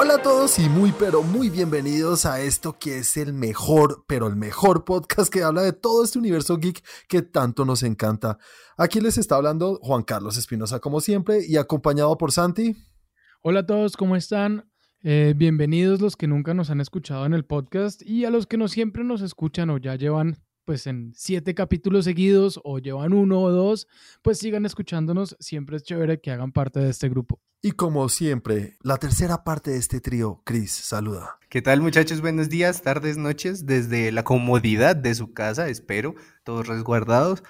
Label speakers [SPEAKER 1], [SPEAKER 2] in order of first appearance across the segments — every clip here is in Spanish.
[SPEAKER 1] Hola a todos y muy pero muy bienvenidos a esto que es el mejor, pero el mejor podcast que habla de todo este universo geek que tanto nos encanta. Aquí les está hablando Juan Carlos Espinosa como siempre y acompañado por Santi.
[SPEAKER 2] Hola a todos, ¿cómo están? Eh, bienvenidos los que nunca nos han escuchado en el podcast y a los que no siempre nos escuchan o ya llevan pues en siete capítulos seguidos o llevan uno o dos, pues sigan escuchándonos. Siempre es chévere que hagan parte de este grupo.
[SPEAKER 1] Y como siempre, la tercera parte de este trío, Chris, saluda.
[SPEAKER 3] ¿Qué tal muchachos? Buenos días, tardes, noches, desde la comodidad de su casa, espero, todos resguardados,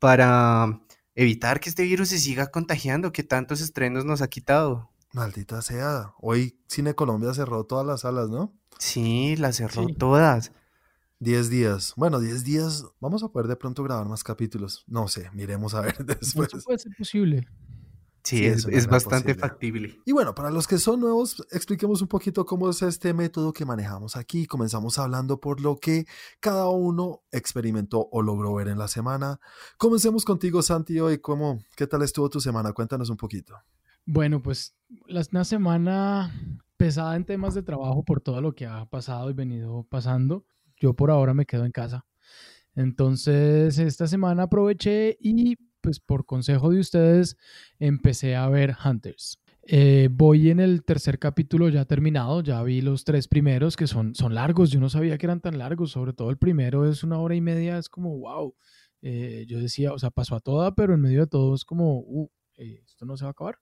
[SPEAKER 3] para evitar que este virus se siga contagiando, que tantos estrenos nos ha quitado.
[SPEAKER 1] Maldita sea, hoy Cine Colombia cerró todas las salas, ¿no?
[SPEAKER 3] Sí, las cerró todas.
[SPEAKER 1] 10 días. Bueno, 10 días. Vamos a poder de pronto grabar más capítulos. No sé, miremos a ver después.
[SPEAKER 2] Eso puede ser posible.
[SPEAKER 3] Sí, es, bastante factible.
[SPEAKER 1] Y bueno, para los que son nuevos, expliquemos un poquito cómo es este método que manejamos aquí. Comenzamos hablando por lo que cada uno experimentó o logró ver en la semana. Comencemos contigo, Santi, hoy. ¿Cómo, ¿Qué tal estuvo tu semana? Cuéntanos un poquito.
[SPEAKER 2] Bueno, pues una semana pesada en temas de trabajo por todo lo que ha pasado y venido pasando yo por ahora me quedo en casa. Entonces, esta semana aproveché y pues por consejo de ustedes empecé a ver Hunters. Eh, voy en el tercer capítulo ya terminado, ya vi los tres primeros que son, son largos, yo no sabía que eran tan largos, sobre todo el primero es una hora y media, es como wow. Eh, yo decía, o sea, pasó a toda, pero en medio de todo es como, uh, eh, esto no se va a acabar.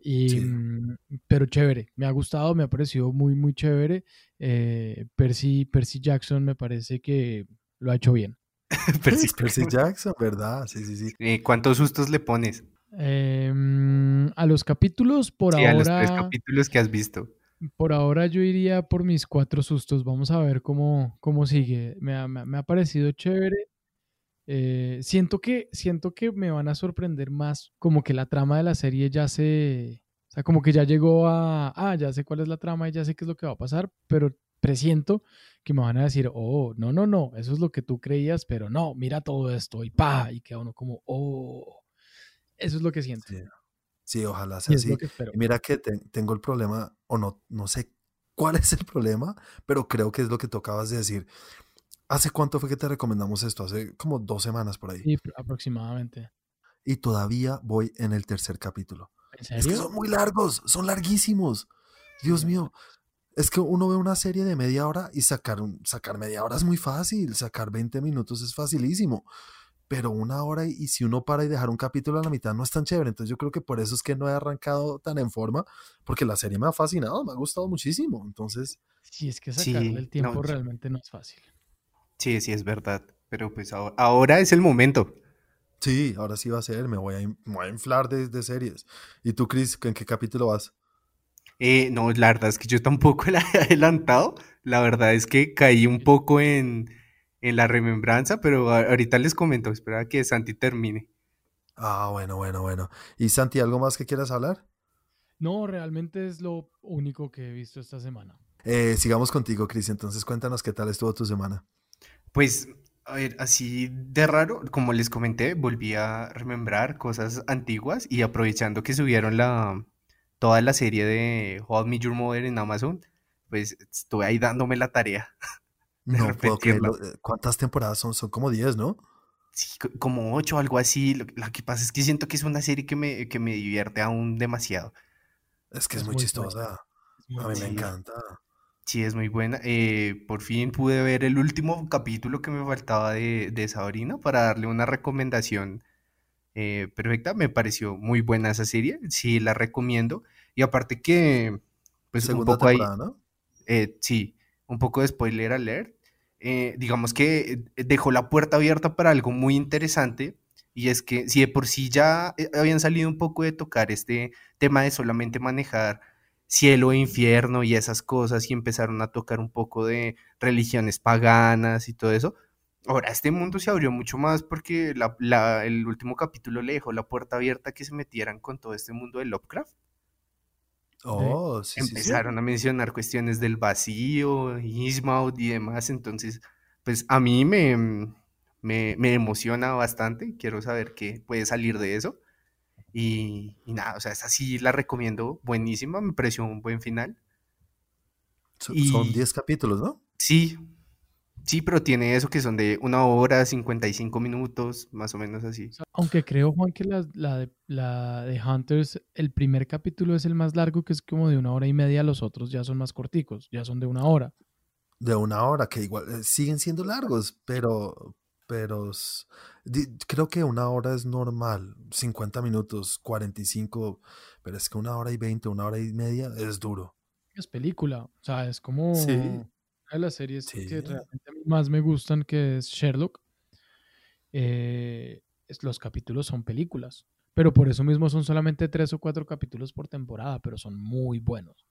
[SPEAKER 2] Y, mm, Pero chévere, me ha gustado, me ha parecido muy, muy chévere. Eh, Percy, Percy Jackson me parece que lo ha hecho bien.
[SPEAKER 1] Percy, Percy, Jackson, ¿verdad? Sí, sí, sí.
[SPEAKER 3] Eh, ¿Cuántos sustos le pones?
[SPEAKER 2] Em, a los capítulos, por ahora.
[SPEAKER 3] A los tres capítulos que has visto.
[SPEAKER 2] Por ahora yo iría por mis cuatro sustos. Vamos a ver cómo, cómo sigue. Me ha, me ha parecido chévere. Eh, siento, que, siento que me van a sorprender más, como que la trama de la serie ya se, o sea, como que ya llegó a, ah, ya sé cuál es la trama y ya sé qué es lo que va a pasar, pero presiento que me van a decir, oh, no, no, no, eso es lo que tú creías, pero no, mira todo esto y pa, y queda uno como, oh, eso es lo que siento.
[SPEAKER 1] Sí, ojalá sea así. Mira que tengo el problema, o no, no sé cuál es el problema, pero creo que es lo que tocabas de decir. ¿Hace cuánto fue que te recomendamos esto? Hace como dos semanas por ahí.
[SPEAKER 2] Sí, aproximadamente.
[SPEAKER 1] Y todavía voy en el tercer capítulo.
[SPEAKER 2] ¿En serio?
[SPEAKER 1] Es que son muy largos, son larguísimos. Dios mío. Es que uno ve una serie de media hora y sacar, sacar media hora es muy fácil, sacar 20 minutos es facilísimo. Pero una hora y, si uno para y dejar un capítulo a la mitad no es tan chévere. Entonces yo creo que por eso es que no he arrancado tan en forma, porque la serie me ha fascinado, me ha gustado muchísimo. Entonces...
[SPEAKER 2] Sí, es que sacarle el tiempo realmente no es fácil.
[SPEAKER 3] Sí, sí, es verdad. Pero pues ahora, es el momento.
[SPEAKER 1] Sí, ahora sí va a ser. Me voy a, inflar de, series. ¿Y tú, Chris, en qué capítulo vas?
[SPEAKER 3] Eh, no, la verdad es que yo tampoco la he adelantado. La verdad es que caí un poco en, la remembranza, pero ahorita les comento. Espera que Santi termine.
[SPEAKER 1] Ah, bueno, bueno, bueno. ¿Y Santi, algo más que quieras hablar?
[SPEAKER 2] No, realmente es lo único que he visto esta semana.
[SPEAKER 1] Eh, sigamos contigo, Chris. Entonces, cuéntanos qué tal estuvo tu semana.
[SPEAKER 3] Pues, a ver, así de raro, como les comenté, volví a remembrar cosas antiguas y aprovechando que subieron la, toda la serie de How I Your Mother en Amazon, pues estuve ahí dándome la tarea.
[SPEAKER 1] no puedo creerlo. Eh, ¿Cuántas temporadas son? Son como 10, ¿no?
[SPEAKER 3] Sí, como 8, algo así. Lo, que pasa es que siento que es una serie que me, que me divierte aún demasiado.
[SPEAKER 1] Es que es, muy, chistosa. a mí me encanta.
[SPEAKER 3] Sí, es muy buena. Eh, por fin pude ver el último capítulo que me faltaba de, de Sabrina para darle una recomendación eh, perfecta. Me pareció muy buena esa serie. Sí, la recomiendo. Y aparte que, pues un poco ahí. ¿no? Eh, sí, un poco de spoiler alert. digamos que dejó la puerta abierta para algo muy interesante. Y es que si de por sí ya habían salido un poco de tocar este tema de solamente manejar cielo e infierno y esas cosas y empezaron a tocar un poco de religiones paganas y todo eso. Ahora, este mundo se abrió mucho más porque el último capítulo le dejó la puerta abierta a que se metieran con todo este mundo de Lovecraft.
[SPEAKER 1] Oh,
[SPEAKER 3] Empezaron a mencionar cuestiones del vacío, Ismaud y demás. Entonces, pues a mí me, me, me emociona bastante. Quiero saber qué puede salir de eso. Y, nada, o sea, esta sí la recomiendo, buenísima, me pareció un buen final.
[SPEAKER 1] So-
[SPEAKER 3] Y-
[SPEAKER 1] Son 10 capítulos, ¿no?
[SPEAKER 3] Sí, sí, pero tiene eso que son de una hora, 55 minutos, más o menos así.
[SPEAKER 2] Aunque creo, Juan, que la, la de, la de Hunters, el primer capítulo es el más largo, que es como de una hora y media, los otros ya son más corticos, ya son de una hora.
[SPEAKER 1] De una hora, que igual eh, siguen siendo largos, pero, pero creo que una hora es normal, 50 minutos, 45, pero es que una hora y 20, una hora y media es duro.
[SPEAKER 2] Es película, o sea, es como
[SPEAKER 1] Sí.
[SPEAKER 2] una de las series
[SPEAKER 1] Sí.
[SPEAKER 2] que realmente más me gustan, que es Sherlock. Eh, es- los capítulos son películas, pero por eso mismo son solamente tres o cuatro capítulos por temporada, pero son muy buenos,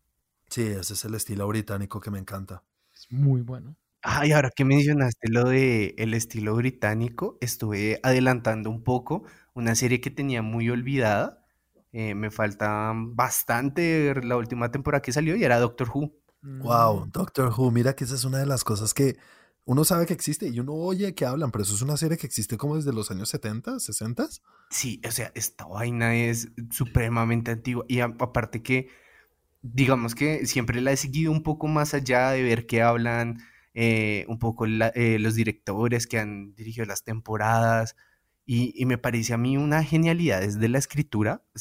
[SPEAKER 1] Sí, ese es el estilo británico que me encanta.
[SPEAKER 2] es muy bueno.
[SPEAKER 3] Ay, ahora que mencionaste lo de el estilo británico, estuve adelantando un poco una serie que tenía muy olvidada. Eh, me falta bastante ver la última temporada que salió y era Doctor Who.
[SPEAKER 1] Wow,
[SPEAKER 2] Mm,
[SPEAKER 1] Doctor Who, mira que esa es una de las cosas que uno sabe que existe y uno oye que hablan, pero eso es una serie que existe como desde los años 70, 60.
[SPEAKER 3] Sí, o sea, esta vaina es supremamente antigua y a- aparte que, digamos que siempre la he seguido un poco más allá de ver qué hablan eh, un poco eh, los directores que han dirigido las temporadas y, me parece a mí una genialidad desde la escritura. O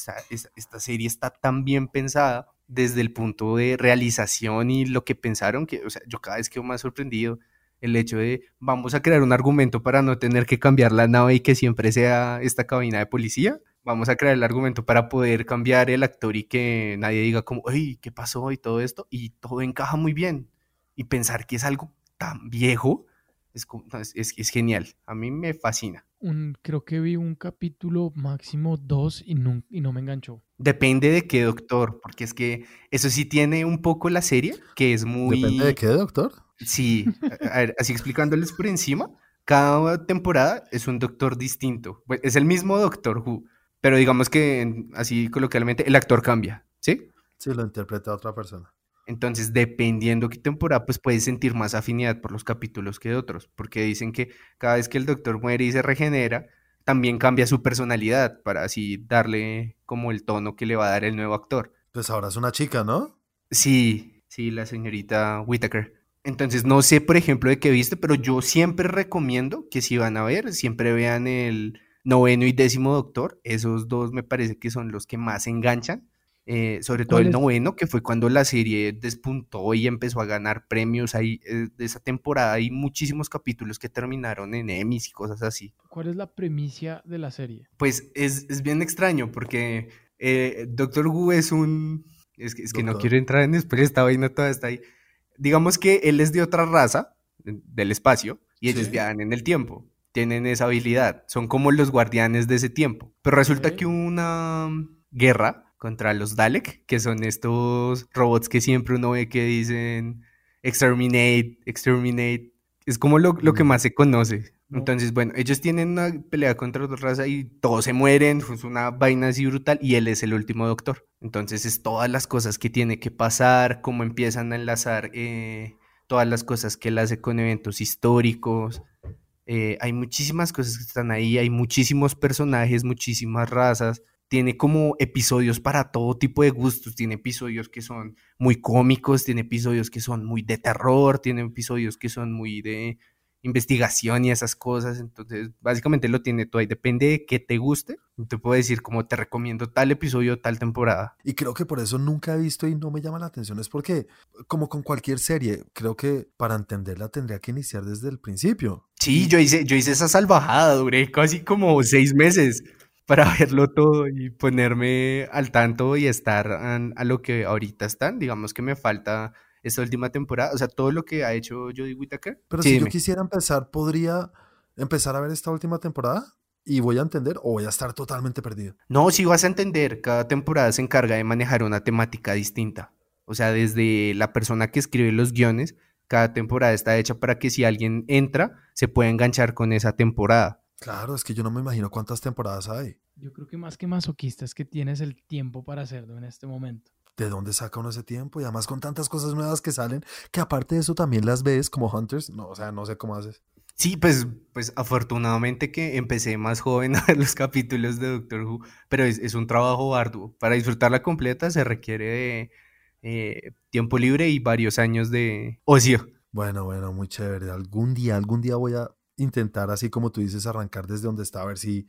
[SPEAKER 3] esta serie está tan bien pensada desde el punto de realización y lo que pensaron que, o sea, yo cada vez quedo más sorprendido el hecho de vamos a crear un argumento para no tener que cambiar la nave y que siempre sea esta cabina de policía. Vamos a crear el argumento para poder cambiar el actor y que nadie diga como, ay, ¿qué pasó? Y todo esto. Y todo encaja muy bien. Y pensar que es algo tan viejo es, como- es, es- genial. A mí me fascina.
[SPEAKER 2] un- creo que vi un capítulo máximo dos y no, y no me enganchó.
[SPEAKER 3] Depende de qué doctor, porque es que eso sí tiene un poco la serie, que es muy...
[SPEAKER 1] Depende de qué, doctor.
[SPEAKER 3] Sí, a- ver, así explicándoles por encima, cada temporada es un doctor distinto. Pues, Es el mismo Doctor Who, pero digamos que en- así coloquialmente el actor cambia, ¿sí?
[SPEAKER 1] Sí, lo interpreta otra persona.
[SPEAKER 3] Entonces, dependiendo qué temporada, pues puedes sentir más afinidad por los capítulos que otros, porque dicen que cada vez que el doctor muere y se regenera, también cambia su personalidad para así darle como el tono que le va a dar el nuevo actor.
[SPEAKER 1] Pues ahora es una chica, ¿no?
[SPEAKER 3] Sí, sí, la señorita Whittaker. Entonces, no sé, por ejemplo, de qué viste, pero yo siempre recomiendo que si van a ver, siempre vean el noveno y décimo doctor. Esos dos me parece que son los que más enganchan. Eh, sobre todo
[SPEAKER 2] ¿Cuál
[SPEAKER 3] el noveno, que fue cuando la serie despuntó y empezó a ganar premios. Ahí, eh, de esa temporada hay muchísimos capítulos que terminaron en Emmys y cosas así.
[SPEAKER 2] ¿Cuál es la premisa de la serie?
[SPEAKER 3] Pues es, es bien extraño porque eh, Doctor Who es un... Es que, es que no quiero entrar en spoiler, esta vaina toda está ahí. Digamos que él es de otra raza de- del espacio y ellos
[SPEAKER 1] Sí.
[SPEAKER 3] viajan en el tiempo. Tienen esa habilidad. Son como los guardianes de ese tiempo. Pero resulta
[SPEAKER 2] Ok.
[SPEAKER 3] que una guerra contra los Dalek, que son estos robots que siempre uno ve que dicen exterminate, exterminate. Es como lo, lo que más se conoce.
[SPEAKER 2] No.
[SPEAKER 3] Entonces, bueno, ellos tienen una pelea contra otra raza y todos se mueren, es una vaina así brutal y él es el último doctor. Entonces es todas las cosas que tiene que pasar, cómo empiezan a enlazar eh, todas las cosas que él hace con eventos históricos. Eh, hay muchísimas cosas que están ahí, hay muchísimos personajes, muchísimas razas. Tiene como episodios para todo tipo de gustos. Tiene episodios que son muy cómicos, tiene episodios que son muy de terror, tiene episodios que son muy de investigación y esas cosas. Entonces, básicamente lo tiene todo ahí. Depende de qué te guste. Te puedo decir como te recomiendo tal episodio, tal temporada.
[SPEAKER 1] Y creo que por eso nunca he visto y no me llama la atención. Es porque, como con cualquier serie, creo que para entenderla tendría que iniciar desde el principio.
[SPEAKER 3] Sí, yo hice, yo hice esa salvajada, duré casi como seis meses para verlo todo y ponerme al tanto y estar an- a, lo que ahorita están. Digamos que me falta esta última temporada, o sea, todo lo que ha hecho Jodie Whittaker.
[SPEAKER 1] Pero
[SPEAKER 3] Sí,
[SPEAKER 1] si
[SPEAKER 3] dime.
[SPEAKER 1] yo quisiera empezar, ¿podría empezar a ver esta última temporada? ¿Y voy a entender o voy a estar totalmente perdido?
[SPEAKER 3] No, sí vas a entender, cada temporada se encarga de manejar una temática distinta. O sea, desde la persona que escribe los guiones, cada temporada está hecha para que si alguien entra, se pueda enganchar con esa temporada.
[SPEAKER 1] Claro, es que yo no me imagino cuántas temporadas hay.
[SPEAKER 2] Yo creo que más que masoquista es que tienes el tiempo para hacerlo en este momento.
[SPEAKER 1] ¿De dónde saca uno ese tiempo? Y además con tantas cosas nuevas que salen, que aparte de eso también las ves como Hunters. No, o sea, no sé cómo haces.
[SPEAKER 3] Sí, pues, pues afortunadamente que empecé más joven a ver los capítulos de Doctor Who, pero es, es un trabajo arduo. Para disfrutarla completa se requiere de eh, tiempo libre y varios años de ocio.
[SPEAKER 1] Bueno, bueno, muy chévere. Algún día, algún día voy a intentar, así como tú dices, arrancar desde donde está, a ver si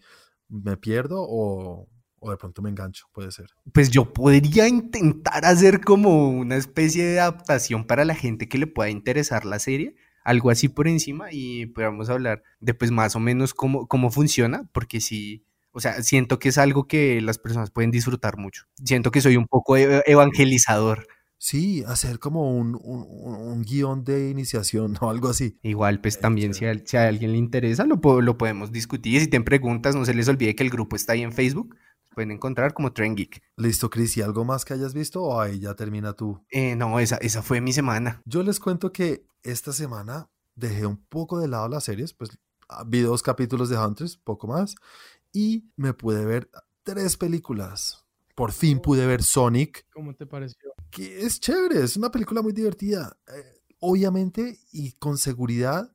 [SPEAKER 1] me pierdo o, o de pronto me engancho, puede ser.
[SPEAKER 3] Pues yo podría intentar hacer como una especie de adaptación para la gente que le pueda interesar la serie, algo así por encima y podamos hablar de pues más o menos cómo, cómo funciona, porque sí, o sea, siento que es algo que las personas pueden disfrutar mucho. Siento que soy un poco e, evangelizador.
[SPEAKER 1] Sí, hacer como un, un, un guion de iniciación o algo así.
[SPEAKER 3] Igual, pues también si a, si a alguien le interesa, lo, lo podemos discutir. Y si tienen preguntas, no se les olvide que el grupo está ahí en Facebook pueden encontrar como Tren Geek.
[SPEAKER 1] Listo, Chris, ¿y algo más que hayas visto o ahí ya termina tú?
[SPEAKER 3] Eh, no, esa, esa fue mi semana.
[SPEAKER 1] Yo les cuento que esta semana dejé un poco de lado las series, pues ah, vi dos capítulos de Hunters, poco más, y me pude ver tres películas. Por fin pude ver Sonic.
[SPEAKER 2] ¿Cómo te pareció?
[SPEAKER 1] Que es chévere, es una película muy divertida. Eh, obviamente y con seguridad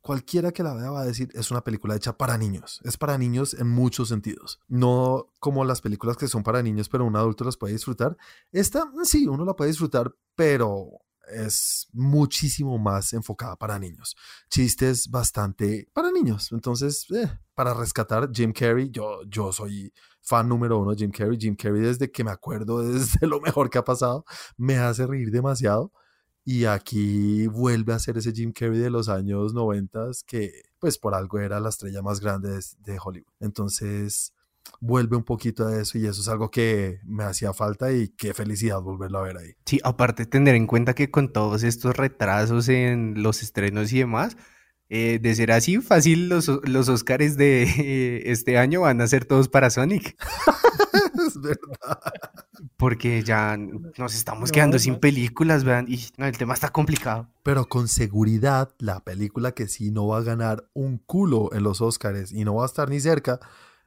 [SPEAKER 1] cualquiera que la vea va a decir es una película hecha para niños. Es para niños en muchos sentidos. No como las películas que son para niños, pero un adulto las puede disfrutar. Esta mm, sí, uno la puede disfrutar, pero es muchísimo más enfocada para niños. Chistes bastante para niños. Entonces, eh, para rescatar Jim Carrey, yo, yo soy fan número uno de Jim Carrey. Jim Carrey desde que me acuerdo, desde lo mejor que ha pasado, me hace reír demasiado. Y aquí vuelve a ser ese Jim Carrey de los años 90 que pues por algo era la estrella más grande de, Hollywood. Entonces vuelve un poquito a eso y eso es algo que me hacía falta y qué felicidad volverlo a ver ahí.
[SPEAKER 3] Sí, aparte tener en cuenta que con todos estos retrasos en los estrenos y demás, eh, de ser así fácil, los, los Oscars de este año van a ser todos para Sonic.
[SPEAKER 1] es verdad.
[SPEAKER 3] Porque ya nos estamos quedando sin películas, vean, y no, el tema está complicado.
[SPEAKER 1] Pero con seguridad, la película que sí no va a ganar un culo en los Oscars y no va a estar ni cerca,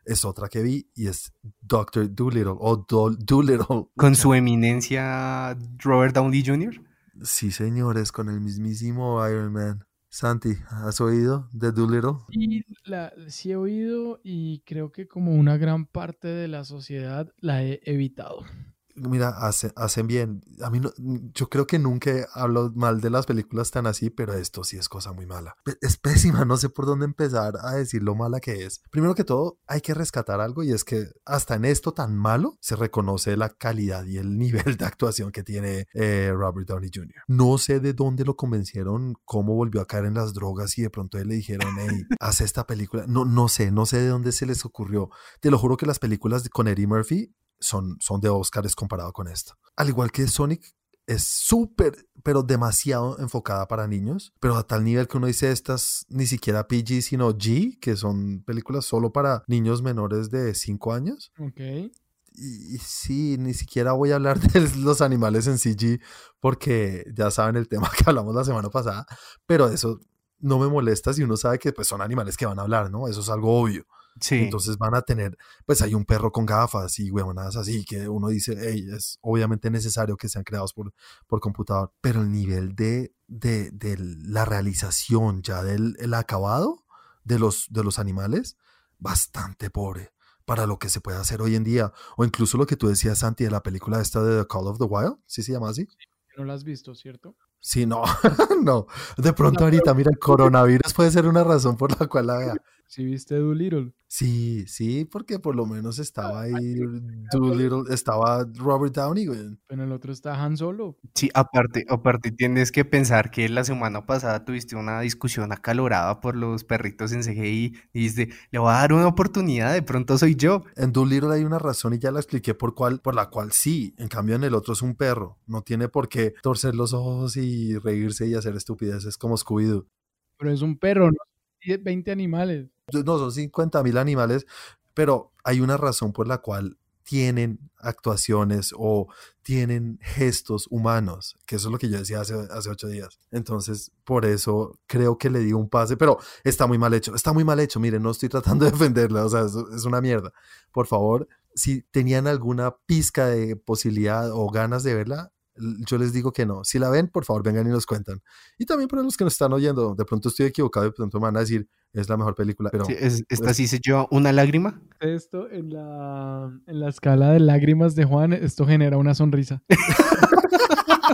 [SPEAKER 1] es otra que vi y es Doctor Dolittle o Dolittle.
[SPEAKER 3] Con su eminencia Robert Downey Jr.
[SPEAKER 1] Sí, señores, con el mismísimo Iron Man. Santi, ¿has oído de Doolittle?
[SPEAKER 2] Sí, he oído y creo que como una gran parte de la sociedad la he evitado
[SPEAKER 1] mira, hacen bien. A mí no, yo creo que nunca hablo mal de las películas tan así, pero esto sí es cosa muy mala. Es pésima, no sé por dónde empezar a decir lo mala que es. Primero que todo, hay que rescatar algo y es que hasta en esto tan malo se reconoce la calidad y el nivel de actuación que tiene eh, Robert Downey Jr. No sé de dónde lo convencieron, cómo volvió a caer en las drogas y de pronto él le dijeron, hey, haz esta película. No, no sé, no sé de dónde se les ocurrió. Te lo juro que las películas con Eddie Murphy son, son de Oscars comparado con esto. Al igual que Sonic, es súper, pero demasiado enfocada para niños, pero a tal nivel que uno dice estas ni siquiera PG, sino G, que son películas solo para niños menores de 5 años.
[SPEAKER 2] Ok.
[SPEAKER 1] Y, sí, ni siquiera voy a hablar de los animales en CG porque ya saben el tema que hablamos la semana pasada, pero eso no me molesta si uno sabe que pues, son animales que van a hablar, ¿no? Eso es algo obvio. Entonces van a tener, pues hay un perro con gafas y huevonadas así que uno dice, hey, es obviamente necesario que sean creados por, por computador, pero el nivel de, de, de la realización ya del el acabado de los, de los animales, bastante pobre para lo que se puede hacer hoy en día. O incluso lo que tú decías, Santi, de la película esta de The Call of the Wild, ¿sí se llama así?
[SPEAKER 2] No la has visto, ¿cierto?
[SPEAKER 1] Sí, no, no. De pronto ahorita, mira, el coronavirus puede ser una razón por la cual la vea.
[SPEAKER 2] ¿Sí viste Doolittle?
[SPEAKER 1] Sí, sí, porque por lo menos estaba ahí Doolittle, estaba Robert Downey, güey.
[SPEAKER 2] Pero el otro está Han Solo.
[SPEAKER 3] Sí, aparte, aparte tienes que pensar que la semana pasada tuviste una discusión acalorada por los perritos en CGI y dijiste, le voy a dar una oportunidad, de pronto soy yo.
[SPEAKER 1] En Doolittle hay una razón y ya la expliqué por cuál, por la cual sí, en cambio en el otro es un perro, no tiene por qué torcer los ojos y reírse y hacer estupideces como Scooby-Doo.
[SPEAKER 2] Pero es un perro, no 20 animales
[SPEAKER 1] no son 50 mil animales, pero hay una razón por la cual tienen actuaciones o tienen gestos humanos, que eso es lo que yo decía hace, ocho días. Entonces, por eso creo que le di un pase, pero está muy mal hecho, está muy mal hecho, miren, no estoy tratando de defenderla, o sea, es, es una mierda. Por favor, si tenían alguna pizca de posibilidad o ganas de verla, yo les digo que no. Si la ven, por favor, vengan y nos cuentan. Y también para los que nos están oyendo, de pronto estoy equivocado, de pronto me van a decir, es la mejor película. Pero,
[SPEAKER 3] ¿Esta pues sí se lleva una lágrima?
[SPEAKER 2] Esto, en la, en la escala de lágrimas de Juan, esto genera una sonrisa.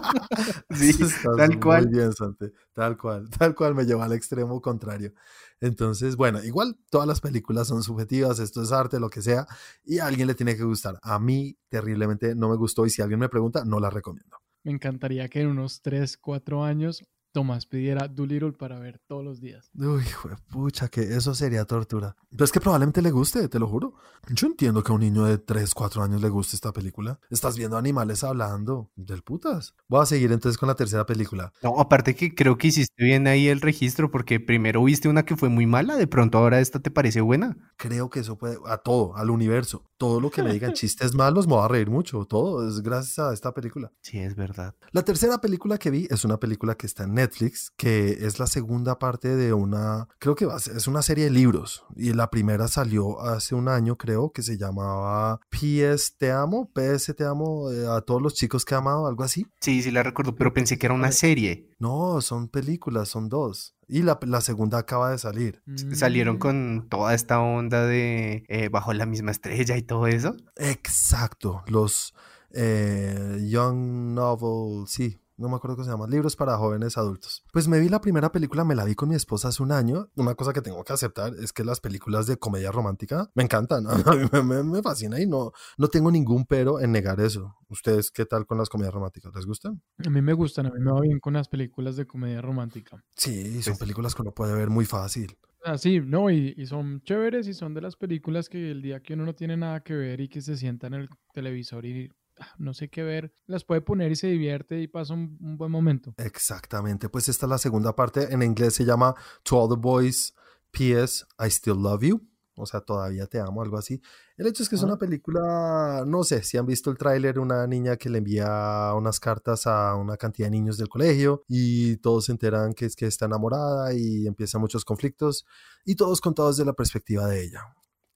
[SPEAKER 3] sí, tal cual.
[SPEAKER 1] Muy bien, Sante. Tal cual, tal cual me lleva al extremo contrario. Entonces, bueno, igual todas las películas son subjetivas, esto es arte, lo que sea, y a alguien le tiene que gustar. A mí terriblemente no me gustó y si alguien me pregunta, no la recomiendo.
[SPEAKER 2] Me encantaría que en unos 3, 4 años Tomás pidiera Doolittle para ver todos los días.
[SPEAKER 1] Uy, pucha, que eso sería tortura. Pero es que probablemente le guste, te lo juro. Yo entiendo que a un niño de 3, 4 años le guste esta película. Estás viendo animales hablando del putas. Voy a seguir entonces con la tercera película.
[SPEAKER 3] No, aparte que creo que hiciste bien ahí el registro porque primero viste una que fue muy mala, de pronto ahora esta te parece buena.
[SPEAKER 1] Creo que eso puede, a todo, al universo. Todo lo que me digan chistes malos me va a reír mucho. Todo es gracias a esta película.
[SPEAKER 3] Sí, es verdad.
[SPEAKER 1] La tercera película que vi es una película que está en Netflix, que es la segunda parte de una, creo que es una serie de libros. Y la primera salió hace un año, creo, que se llamaba PS Te Amo, PS Te Amo, eh, a todos los chicos que he amado, algo así.
[SPEAKER 3] Sí, sí la recuerdo, pero pensé que era una serie.
[SPEAKER 1] No, son películas, son dos. Y la, la, segunda acaba de salir.
[SPEAKER 3] Salieron
[SPEAKER 2] Mm.
[SPEAKER 3] con toda esta onda de eh, bajo la misma estrella y todo eso.
[SPEAKER 1] Exacto, los eh, Young Novel, sí, no me acuerdo cómo se llama, libros para jóvenes adultos. Pues me vi la primera película, me la vi con mi esposa hace un año. Una cosa que tengo que aceptar es que las películas de comedia romántica me encantan, a mí me, me, me fascina y no, no tengo ningún pero en negar eso. ¿Ustedes qué tal con las comedias románticas? ¿Les gustan?
[SPEAKER 2] A mí me gustan, a mí me va bien con las películas de comedia romántica.
[SPEAKER 1] Sí, son películas que uno puede ver muy fácil.
[SPEAKER 2] Ah, sí, no, y, y son chéveres y son de las películas que el día que uno no tiene nada que ver y que se sienta en el televisor y no sé qué ver, las puede poner y se divierte y pasa un, un buen momento.
[SPEAKER 1] Exactamente, pues esta es la segunda parte. En inglés se llama To All the Boys, P.S. I Still Love You. O sea, todavía te amo, algo así. El hecho es que es
[SPEAKER 2] Ah.
[SPEAKER 1] una película, no sé si han visto el tráiler, una niña que le envía unas cartas a una cantidad de niños del colegio y todos se enteran que es que está enamorada y empiezan muchos conflictos y todos contados desde la perspectiva de ella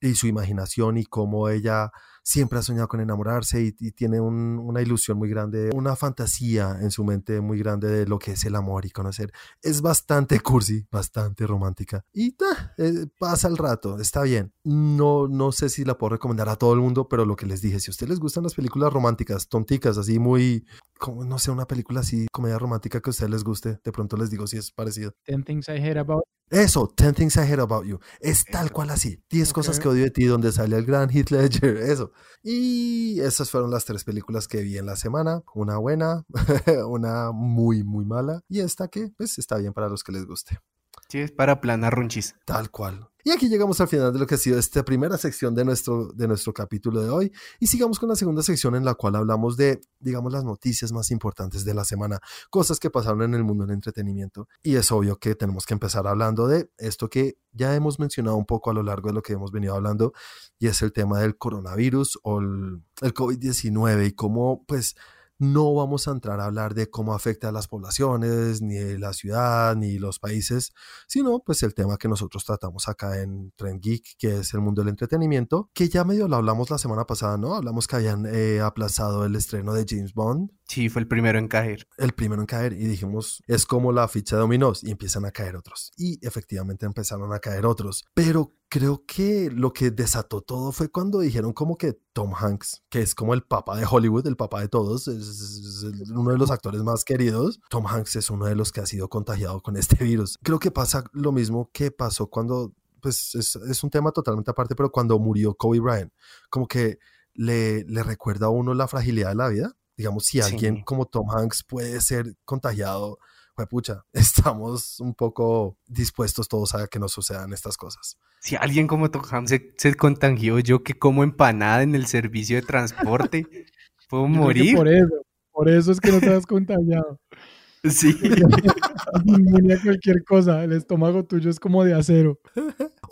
[SPEAKER 1] y su imaginación y cómo ella siempre ha soñado con enamorarse y, y tiene un- una ilusión muy grande, una fantasía en su mente muy grande de lo que es el amor y conocer. Es bastante cursi, bastante romántica y ta, eh, pasa el rato, está bien. No, no sé si la puedo recomendar a todo el mundo, pero lo que les dije, si a ustedes les gustan las películas románticas, tonticas, así muy, como no sé, una película así, comedia romántica que a ustedes les guste, de pronto les digo si es parecido.
[SPEAKER 2] Ten Things I Hate About.
[SPEAKER 1] Eso, 10 Things I Hate About You. Es tal cual así. 10 cosas que odio de ti, donde sale el gran Heath Ledger. Eso. Y esas fueron las tres películas que vi en la semana. Una buena, una muy, muy mala. Y esta que, pues, está bien para los que les guste.
[SPEAKER 3] Para plana runchis.
[SPEAKER 1] Tal cual. Y aquí llegamos al final de lo que ha sido esta primera sección de nuestro, de nuestro capítulo de hoy. Y sigamos con la segunda sección en la cual hablamos de, digamos, las noticias más importantes de la semana, cosas que pasaron en el mundo del entretenimiento. Y es obvio que tenemos que empezar hablando de esto que ya hemos mencionado un poco a lo largo de lo que hemos venido hablando, y es el tema del coronavirus o el, el COVID-19 y cómo, pues, no vamos a entrar a hablar de cómo afecta a las poblaciones, ni la ciudad, ni los países, sino pues el tema que nosotros tratamos acá en Trend Geek, que es el mundo del entretenimiento, que ya medio lo hablamos la semana pasada, ¿no? Hablamos que habían eh, aplazado el estreno de James Bond,
[SPEAKER 3] Sí, fue el primero en caer.
[SPEAKER 1] el primero en caer, y dijimos, es como la ficha de dominós, y empiezan a caer otros. Y efectivamente empezaron a caer otros. Pero creo que lo que desató todo fue cuando dijeron como que Tom Hanks, que es como el papá de Hollywood, el papá de todos, es, es uno de los actores más queridos, Tom Hanks es uno de los que ha sido contagiado con este virus. Creo que pasa lo mismo que pasó cuando, pues es, es un tema totalmente aparte, pero cuando murió Kobe Bryant, como que le, le recuerda a uno la fragilidad de la vida. Digamos, si alguien
[SPEAKER 3] Sí.
[SPEAKER 1] como Tom Hanks puede ser contagiado, pucha, estamos un poco dispuestos todos a que nos sucedan estas cosas.
[SPEAKER 3] Si alguien como Tom Hanks se, se contagió, yo que como empanada en el servicio de transporte, puedo morir.
[SPEAKER 2] Por eso, por eso es que no te has contagiado.
[SPEAKER 3] Sí.
[SPEAKER 2] Inmune a cualquier cosa. El estómago tuyo es como de acero.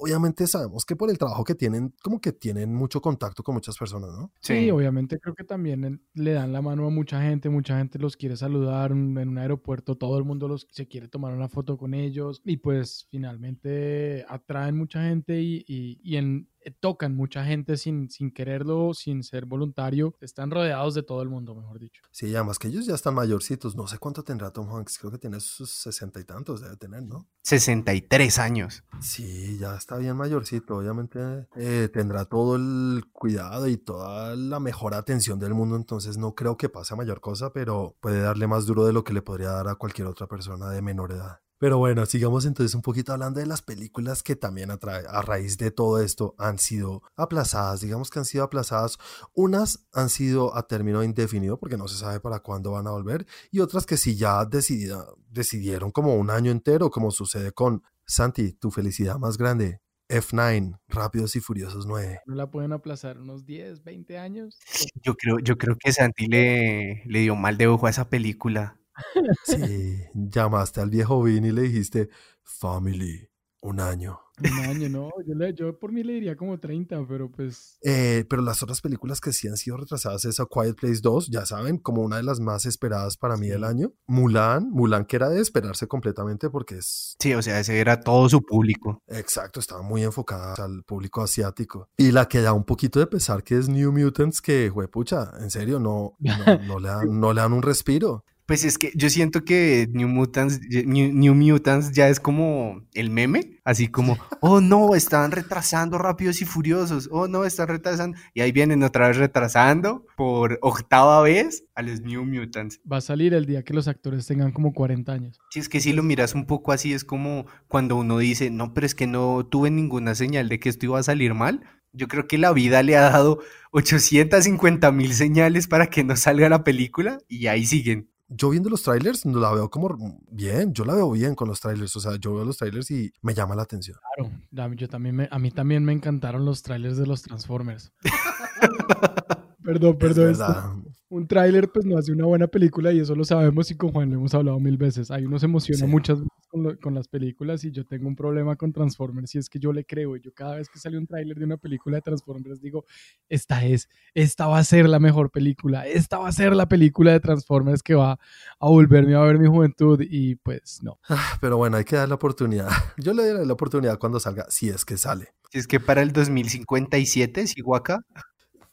[SPEAKER 1] Obviamente sabemos que por el trabajo que tienen, como que tienen mucho contacto con muchas personas, ¿no?
[SPEAKER 2] Sí, obviamente creo que también le dan la mano a mucha gente, mucha gente los quiere saludar en un aeropuerto, todo el mundo los, se quiere tomar una foto con ellos y pues finalmente atraen mucha gente y, y- y en, tocan mucha gente sin, sin quererlo, sin ser voluntario. Están rodeados de todo el mundo, mejor dicho.
[SPEAKER 1] Sí, además que ellos ya están mayorcitos. No sé cuánto tendrá Tom Hanks. Creo que tiene sus sesenta y tantos, debe tener, ¿no?
[SPEAKER 3] 63 años.
[SPEAKER 1] Sí, ya está bien mayorcito. Obviamente eh, tendrá todo el cuidado y toda la mejor atención del mundo. Entonces no creo que pase a mayor cosa, pero puede darle más duro de lo que le podría dar a cualquier otra persona de menor edad. Pero bueno, sigamos entonces un poquito hablando de las películas que también a, a, raíz de todo esto han sido aplazadas. Digamos que han sido aplazadas. Unas han sido a término indefinido porque no se sabe para cuándo van a volver. Y otras que sí ya decidieron como un año entero, como sucede con Santi, tu felicidad más grande. F9, Rápidos y Furiosos 9.
[SPEAKER 2] ¿No la pueden aplazar unos 10, 20 años?
[SPEAKER 3] Yo creo, yo creo que Santi le, le dio mal de ojo a esa película.
[SPEAKER 1] Sí, llamaste al viejo Vin y le dijiste, Family, un año.
[SPEAKER 2] Un año, no, yo, le, yo por mí le diría como 30, pero pues...
[SPEAKER 1] Eh, pero las otras películas que sí han sido retrasadas es A Quiet Place 2, ya saben, como una de las más esperadas para mí del año. Mulan, Mulan que era de esperarse completamente porque es...
[SPEAKER 3] Sí, o sea, ese era todo su público.
[SPEAKER 1] Exacto, estaba muy enfocada al público asiático. Y la que da un poquito de pesar que es New Mutants, que, pucha, en serio, no, no, le dan, no le dan un respiro.
[SPEAKER 3] Pues es que yo siento que New Mutants, New, Mutants ya es como el meme, así como, oh no, están retrasando Rápidos y Furiosos, oh no, están retrasando, y ahí vienen otra vez retrasando por octava vez a los New Mutants.
[SPEAKER 2] Va a salir el día que los actores tengan como 40 años.
[SPEAKER 3] Sí, es que si lo miras un poco así, es como cuando uno dice, no, pero es que no tuve ninguna señal de que esto iba a salir mal, yo creo que la vida le ha dado 850 mil señales para que no salga la película y ahí siguen
[SPEAKER 1] yo viendo los trailers la veo como bien, yo la veo bien con los trailers, o sea, yo veo los trailers y me llama la atención.
[SPEAKER 2] Claro, yo también a mí también me encantaron los trailers de los Transformers. perdón, perdón. Un tráiler pues no hace una buena película y eso lo sabemos y con Juan lo hemos hablado mil veces. Ahí uno se emociona muchas veces con, las películas y yo tengo un problema con Transformers y es que yo le creo y yo cada vez que sale un tráiler de una película de Transformers digo, esta es, esta va a ser la mejor película, esta va a ser la película de Transformers que va a volverme a ver mi juventud y pues no.
[SPEAKER 1] Ah, pero bueno, hay que dar la oportunidad. Yo le daré la oportunidad cuando salga, si es que sale.
[SPEAKER 3] Si es que para el 2057 sigo acá.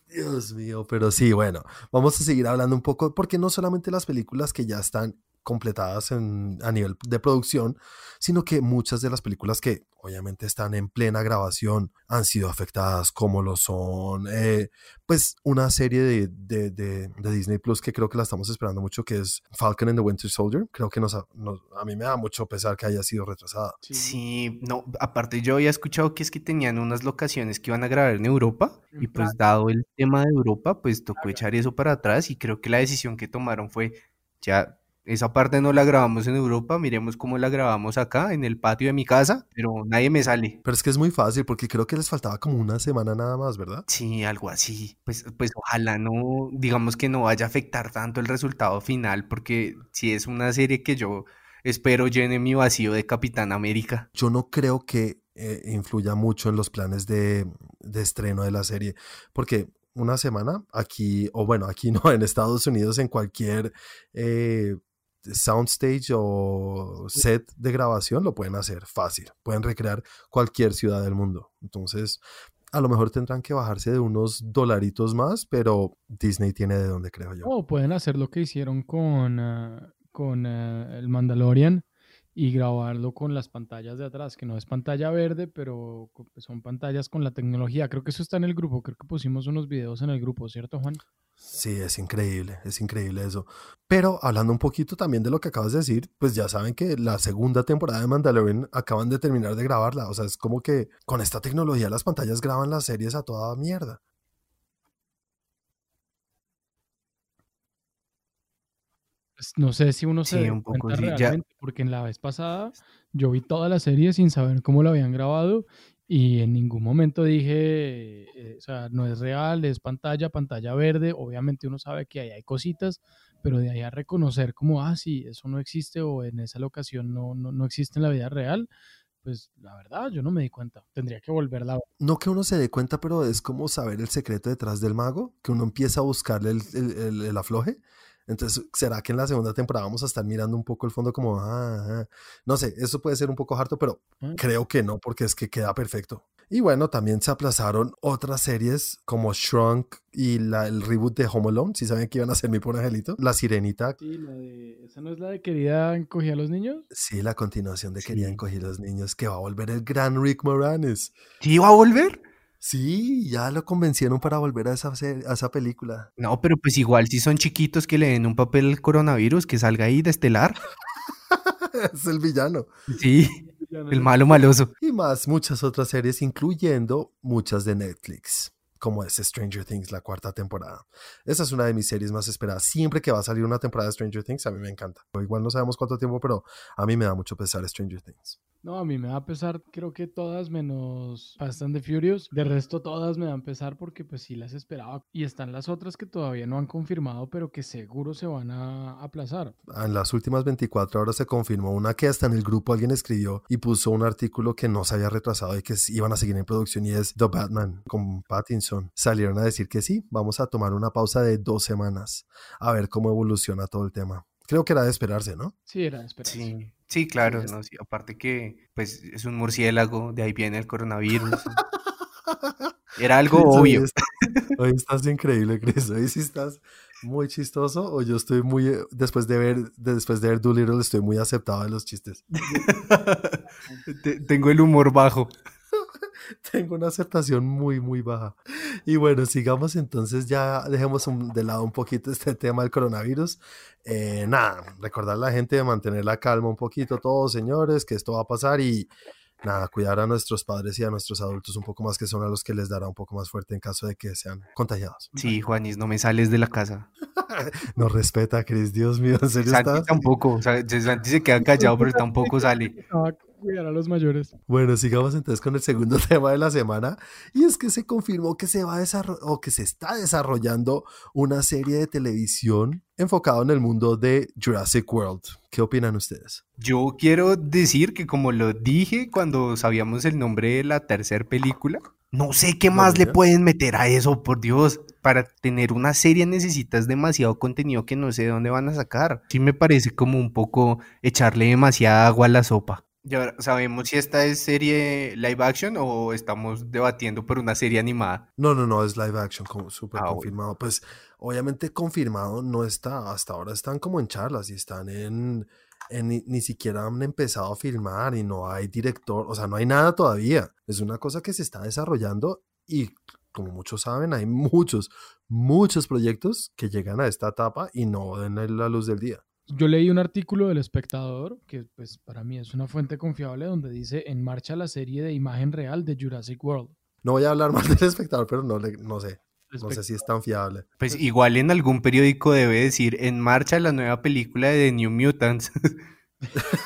[SPEAKER 1] Dios mío, pero sí, bueno, vamos a seguir hablando un poco, porque no solamente las películas que ya están completadas en, a nivel de producción, sino que muchas de las películas que obviamente están en plena grabación han sido afectadas, como lo son, eh, pues una serie de, de, de, Disney Plus que creo que la estamos esperando mucho, que es Falcon and the Winter Soldier. Creo que nos, a mí me da mucho pesar que haya sido retrasada.
[SPEAKER 3] Sí. no, aparte yo había escuchado que es que tenían unas locaciones que iban a grabar en Europa y pues dado el tema de Europa, pues tocó echar eso para atrás y creo que la decisión que tomaron fue ya esa parte no la grabamos en Europa, miremos cómo la grabamos acá, en el patio de mi casa, pero nadie me sale.
[SPEAKER 1] Pero es que es muy fácil, porque creo que les faltaba como una semana nada más, ¿verdad?
[SPEAKER 3] Sí, algo así. Pues, pues ojalá no, digamos que no vaya a afectar tanto el resultado final, porque si es una serie que yo espero llene mi vacío de Capitán América.
[SPEAKER 1] Yo no creo que eh, influya mucho en los planes de, de estreno de la serie, porque una semana aquí, o bueno, aquí no, en Estados Unidos, en cualquier eh, soundstage o set de grabación lo pueden hacer fácil. Pueden recrear cualquier ciudad del mundo. Entonces, a lo mejor tendrán que bajarse de unos dolaritos más, pero Disney tiene de dónde, creo yo.
[SPEAKER 2] O pueden hacer lo que hicieron con, ah, con ah, el Mandalorian y grabarlo con las pantallas de atrás, que no es pantalla verde, pero son pantallas con la tecnología. Creo que eso está en el grupo, creo que pusimos unos videos en el grupo, ¿cierto, Juan?
[SPEAKER 1] Sí, es increíble, es increíble eso. Pero hablando un poquito también de lo que acabas de decir, pues ya saben que la segunda temporada de Mandalorian acaban de terminar de grabarla. O sea, es como que con esta tecnología las pantallas graban las series a toda mierda.
[SPEAKER 2] Pues no sé si uno se un poco, realmente, porque en la vez pasada yo vi toda la serie sin saber cómo la habían grabado y en ningún momento dije, eh, o sea, no es real, es pantalla, pantalla verde. Obviamente uno sabe que ahí hay cositas, pero de ahí a reconocer como, ah, sí, eso no existe o en esa locación no, no, no existe en la vida real, pues la verdad yo no me di cuenta. Tendría que volverla a.
[SPEAKER 1] No que uno se dé cuenta, pero es como saber el secreto detrás del mago, que uno empieza a buscarle el, el afloje Entonces, ¿será que en la segunda temporada vamos a estar mirando un poco el fondo como, ah, ah"? no sé, eso puede ser un poco harto, pero
[SPEAKER 2] Ah.
[SPEAKER 1] creo que no, porque es que queda perfecto. Y bueno, también se aplazaron otras series como Shrunk y la, el reboot de Home Alone, si saben que iban a ser mi pobre angelito. La Sirenita,
[SPEAKER 2] Sí, la de... ¿Esa no es la de querida encogía a los niños?
[SPEAKER 1] sí, la continuación de Querían
[SPEAKER 3] Sí.
[SPEAKER 1] coger los niños, que va a volver el gran Rick Moranis.
[SPEAKER 3] ¿Sí va a volver?
[SPEAKER 1] Sí, ya lo convencieron para volver a esa, a esa película.
[SPEAKER 3] No, pero pues igual si son chiquitos que le den un papel al coronavirus, que salga ahí de estelar.
[SPEAKER 1] es el villano.
[SPEAKER 3] Sí, el malo maloso.
[SPEAKER 1] Y más muchas otras series, incluyendo muchas de Netflix, como es Stranger Things, la cuarta temporada. Esa es una de mis series más esperadas. Siempre que va a salir una temporada de Stranger Things, a mí me encanta. Igual no sabemos cuánto tiempo, pero a mí me da mucho pesar Stranger Things.
[SPEAKER 2] No, a mí me da a pesar, creo que todas menos Fast and the Furious. De resto, todas me dan pesar porque pues sí las esperaba. Y están las otras que todavía no han confirmado, pero que seguro se van a aplazar.
[SPEAKER 1] En las últimas 24 horas se confirmó una que hasta en el grupo alguien escribió y puso un artículo que no se había retrasado y que iban a seguir en producción y es The Batman con Pattinson. Salieron a decir que sí, vamos a tomar una pausa de dos semanas a ver cómo evoluciona todo el tema. Creo que era de esperarse, ¿no?
[SPEAKER 2] Sí, era de esperarse.
[SPEAKER 3] Sí, sí, claro, no, sí, aparte que pues es un murciélago, de ahí viene el coronavirus. Era algo
[SPEAKER 1] Chris, hoy
[SPEAKER 3] obvio.
[SPEAKER 1] Hoy estás increíble, Chris. Hoy sí estás muy chistoso o yo estoy muy, eh, después de ver, de- después de ver Doolittle, estoy muy aceptado de los chistes.
[SPEAKER 3] Te- Tengo el humor bajo.
[SPEAKER 1] Tengo una aceptación muy, muy baja. Y bueno, sigamos entonces, ya dejemos un- de lado un poquito este tema del coronavirus. Eh, nada, recordar a la gente de mantener la calma un poquito, todos señores, que esto va a pasar y nada, cuidar a nuestros padres y a nuestros adultos un poco más, que son a los que les dará un poco más fuerte en caso de que sean contagiados.
[SPEAKER 3] Sí, Juanis, no me sales de la casa.
[SPEAKER 1] Nos respeta, Cris, Dios mío, ¿en serio
[SPEAKER 3] Santi
[SPEAKER 1] estás?
[SPEAKER 3] tampoco, o sea, Santi se queda callado, pero tampoco sale.
[SPEAKER 2] Cuidar a los mayores.
[SPEAKER 1] Bueno, sigamos entonces con el segundo tema de la semana y es que se confirmó que se va a desarrollar o que se está desarrollando una serie de televisión enfocado en el mundo de Jurassic World. ¿Qué opinan ustedes?
[SPEAKER 3] Yo quiero decir que como lo dije cuando sabíamos el nombre de la tercera película, no sé qué más le pueden meter a eso, por Dios. Para tener una serie necesitas demasiado contenido que no sé de dónde van a sacar. Sí me parece como un poco echarle demasiada agua a la sopa. Ya sabemos si esta es serie live action o estamos debatiendo por una serie animada.
[SPEAKER 1] No, no, no, es live action, como súper
[SPEAKER 3] Ah, bueno.
[SPEAKER 1] confirmado. Pues obviamente confirmado no está, hasta ahora están como en charlas y están en, en ni, ni siquiera han empezado a filmar y no hay director, o sea, no hay nada todavía. Es una cosa que se está desarrollando y como muchos saben, hay muchos, muchos proyectos que llegan a esta etapa y no ven la luz del día.
[SPEAKER 2] Yo leí un artículo del espectador, que pues para mí es una fuente confiable, donde dice en marcha la serie de imagen real de Jurassic World.
[SPEAKER 1] No voy a hablar mal del espectador, pero no, le- no sé, no sé si es tan fiable.
[SPEAKER 3] Pues igual en algún periódico debe decir en marcha la nueva película de The New Mutants.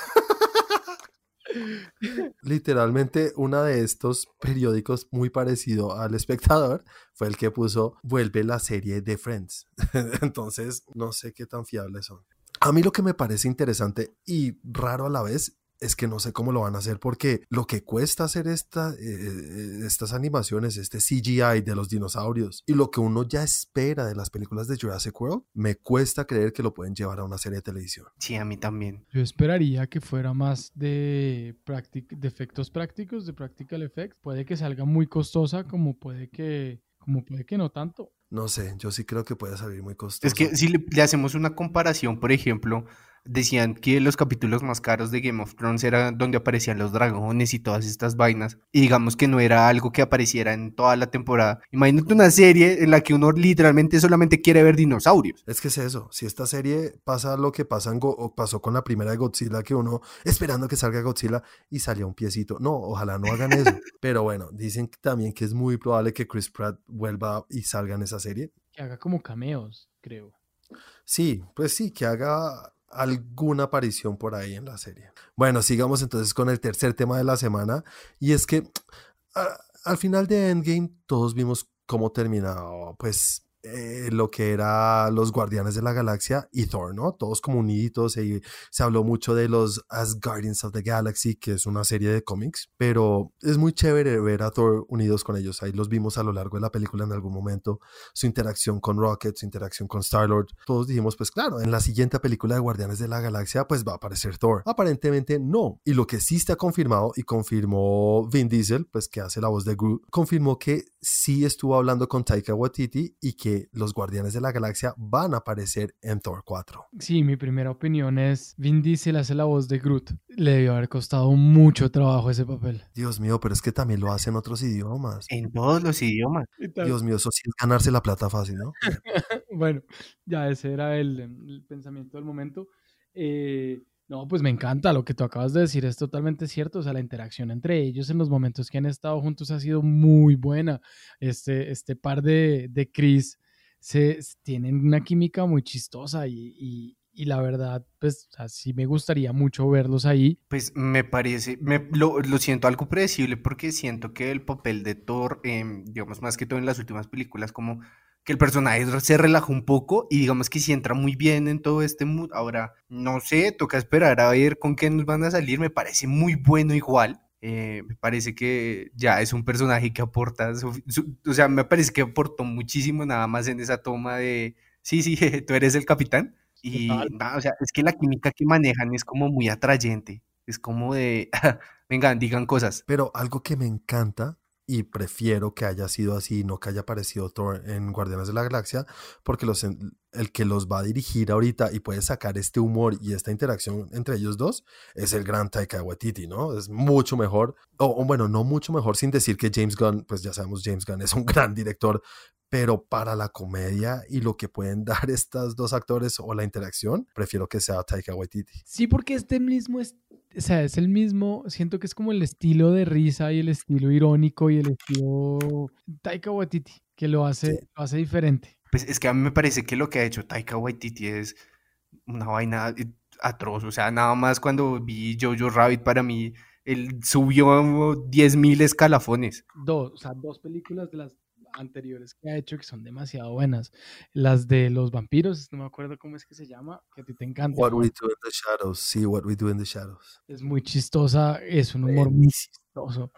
[SPEAKER 1] Literalmente, uno de estos periódicos muy parecido al espectador fue el que puso vuelve la serie de Friends. Entonces, no sé qué tan fiables son. A mí lo que me parece interesante y raro a la vez es que no sé cómo lo van a hacer porque lo que cuesta hacer esta, eh, estas animaciones, este CGI de los dinosaurios y lo que uno ya espera de las películas de Jurassic World, me cuesta creer que lo pueden llevar a una serie de televisión.
[SPEAKER 3] Sí, a mí también.
[SPEAKER 2] Yo esperaría que fuera más de, de efectos prácticos, de practical effects. Puede que salga muy costosa, como puede que, como puede que no tanto.
[SPEAKER 1] No sé, yo sí creo que puede salir muy costoso.
[SPEAKER 3] Es que si le, le hacemos una comparación, por ejemplo, decían que los capítulos más caros de Game of Thrones eran donde aparecían los dragones y todas estas vainas, y digamos que no era algo que apareciera en toda la temporada. Imagínate una serie en la que uno literalmente solamente quiere ver dinosaurios.
[SPEAKER 1] Es que es eso, si esta serie pasa lo que pasa en Go- o pasó con la primera de Godzilla, que uno esperando que salga Godzilla y salía un piecito. No, ojalá no hagan eso. Pero bueno, dicen también que es muy probable que Chris Pratt vuelva y salga en esa serie.
[SPEAKER 2] Que haga como cameos, creo.
[SPEAKER 1] Sí, pues sí, que haga alguna aparición por ahí en la serie. Bueno, sigamos entonces con el tercer tema de la semana y es que a- al final de Endgame todos vimos cómo terminaba, pues eh, lo que era los Guardianes de la Galaxia y Thor, ¿no? Todos como uniditos y se habló mucho de los As Guardians of the Galaxy, que es una serie de cómics, pero es muy chévere ver a Thor unidos con ellos. Ahí los vimos a lo largo de la película en algún momento, su interacción con Rocket, su interacción con Star-Lord. Todos dijimos, pues claro, en la siguiente película de Guardianes de la Galaxia, pues va a aparecer Thor. Aparentemente no. Y lo que sí está confirmado y confirmó Vin Diesel, pues que hace la voz de Groot, confirmó que sí estuvo hablando con Taika Waititi y que los Guardianes de la Galaxia van a aparecer en Thor 4.
[SPEAKER 2] Sí, mi primera opinión es Vin Diesel hace la voz de Groot. Le debió haber costado mucho trabajo ese papel.
[SPEAKER 1] Dios mío, pero es que también lo hace en otros idiomas.
[SPEAKER 3] En todos los idiomas.
[SPEAKER 1] Dios mío, eso sí es ganarse la plata fácil, ¿no?
[SPEAKER 2] bueno, ya ese era el, el pensamiento del momento. Eh, no, pues me encanta lo que tú acabas de decir, es totalmente cierto. O sea, la interacción entre ellos en los momentos que han estado juntos ha sido muy buena. Este, este par de, de Chris se, tienen una química muy chistosa y, y, la verdad, pues así me gustaría mucho verlos ahí.
[SPEAKER 3] Pues me parece, me, lo, lo, siento algo predecible porque siento que el papel de Thor, eh, digamos más que todo en las últimas películas, como que el personaje se relajó un poco y digamos que si entra muy bien en todo este mood. Ahora, no sé, toca esperar a ver con qué nos van a salir, me parece muy bueno igual. Eh, me parece que ya es un personaje que aporta, o sea, me parece que aportó muchísimo nada más en esa toma de, sí, sí, tú eres el capitán. Y o sea, es que la química que manejan es como muy atrayente, es como de, vengan, digan cosas.
[SPEAKER 1] Pero algo que me encanta y prefiero que haya sido así, no que haya aparecido Thor en Guardianes de la Galaxia, porque los, el que los va a dirigir ahorita y puede sacar este humor y esta interacción entre ellos dos es el gran Taika Waititi, ¿no? Es mucho mejor, o, bueno, no mucho mejor sin decir que James Gunn, pues ya sabemos, James Gunn es un gran director, pero para la comedia y lo que pueden dar estos dos actores o la interacción, prefiero que sea Taika Waititi.
[SPEAKER 2] Sí, porque este mismo o sea, es el mismo, siento que es como el estilo de risa y el estilo irónico y el estilo Taika Waititi que lo hace, lo hace diferente.
[SPEAKER 3] Pues es que a mí me parece que lo que ha hecho Taika Waititi es una vaina atroz. O sea, nada más cuando vi Jojo Rabbit para mí, él subió 10.000 escalafones.
[SPEAKER 2] Dos, o sea, dos películas de las anteriores que ha hecho que son demasiado buenas. Las de los vampiros, no me acuerdo cómo es que se llama, que a ti te encanta.
[SPEAKER 1] What We Do in the Shadows, sí, What We Do in the Shadows.
[SPEAKER 2] Es muy chistosa, es un humor muy chistoso.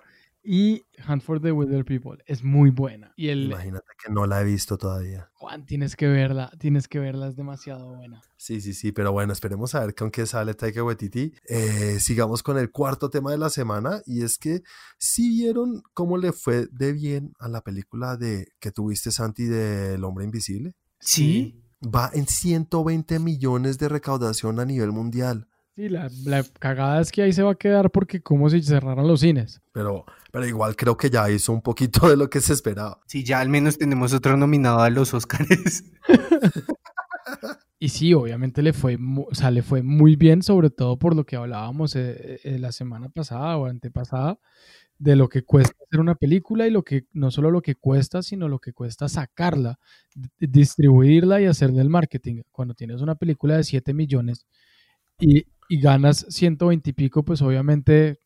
[SPEAKER 2] Y Hunt for the Wilder People es muy buena. Y el,
[SPEAKER 1] Imagínate que no la he visto todavía.
[SPEAKER 2] Juan, tienes que verla, tienes que verla, es demasiado buena.
[SPEAKER 1] Sí, sí, sí, pero bueno, esperemos a ver con qué sale Taika Waititi. Eh, sigamos con el cuarto tema de la semana y es que si vieron cómo le fue de bien a la película de que tuviste Santi del Hombre Invisible.
[SPEAKER 3] Sí.
[SPEAKER 1] Va en 120 millones de recaudación a nivel mundial.
[SPEAKER 2] Sí, la, cagada es que ahí se va a quedar porque como si cerraran los cines.
[SPEAKER 1] Pero, pero igual creo que ya hizo un poquito de lo que se esperaba.
[SPEAKER 3] Sí, ya al menos tenemos otro nominado a los Oscars.
[SPEAKER 2] y sí, obviamente le fue, o sea, le fue muy bien, sobre todo por lo que hablábamos eh, eh, la semana pasada o antepasada, de lo que cuesta hacer una película y lo que no solo lo que cuesta, sino lo que cuesta sacarla, distribuirla y hacerle el marketing. Cuando tienes una película de 7 millones y, y ganas 120 y pico, pues obviamente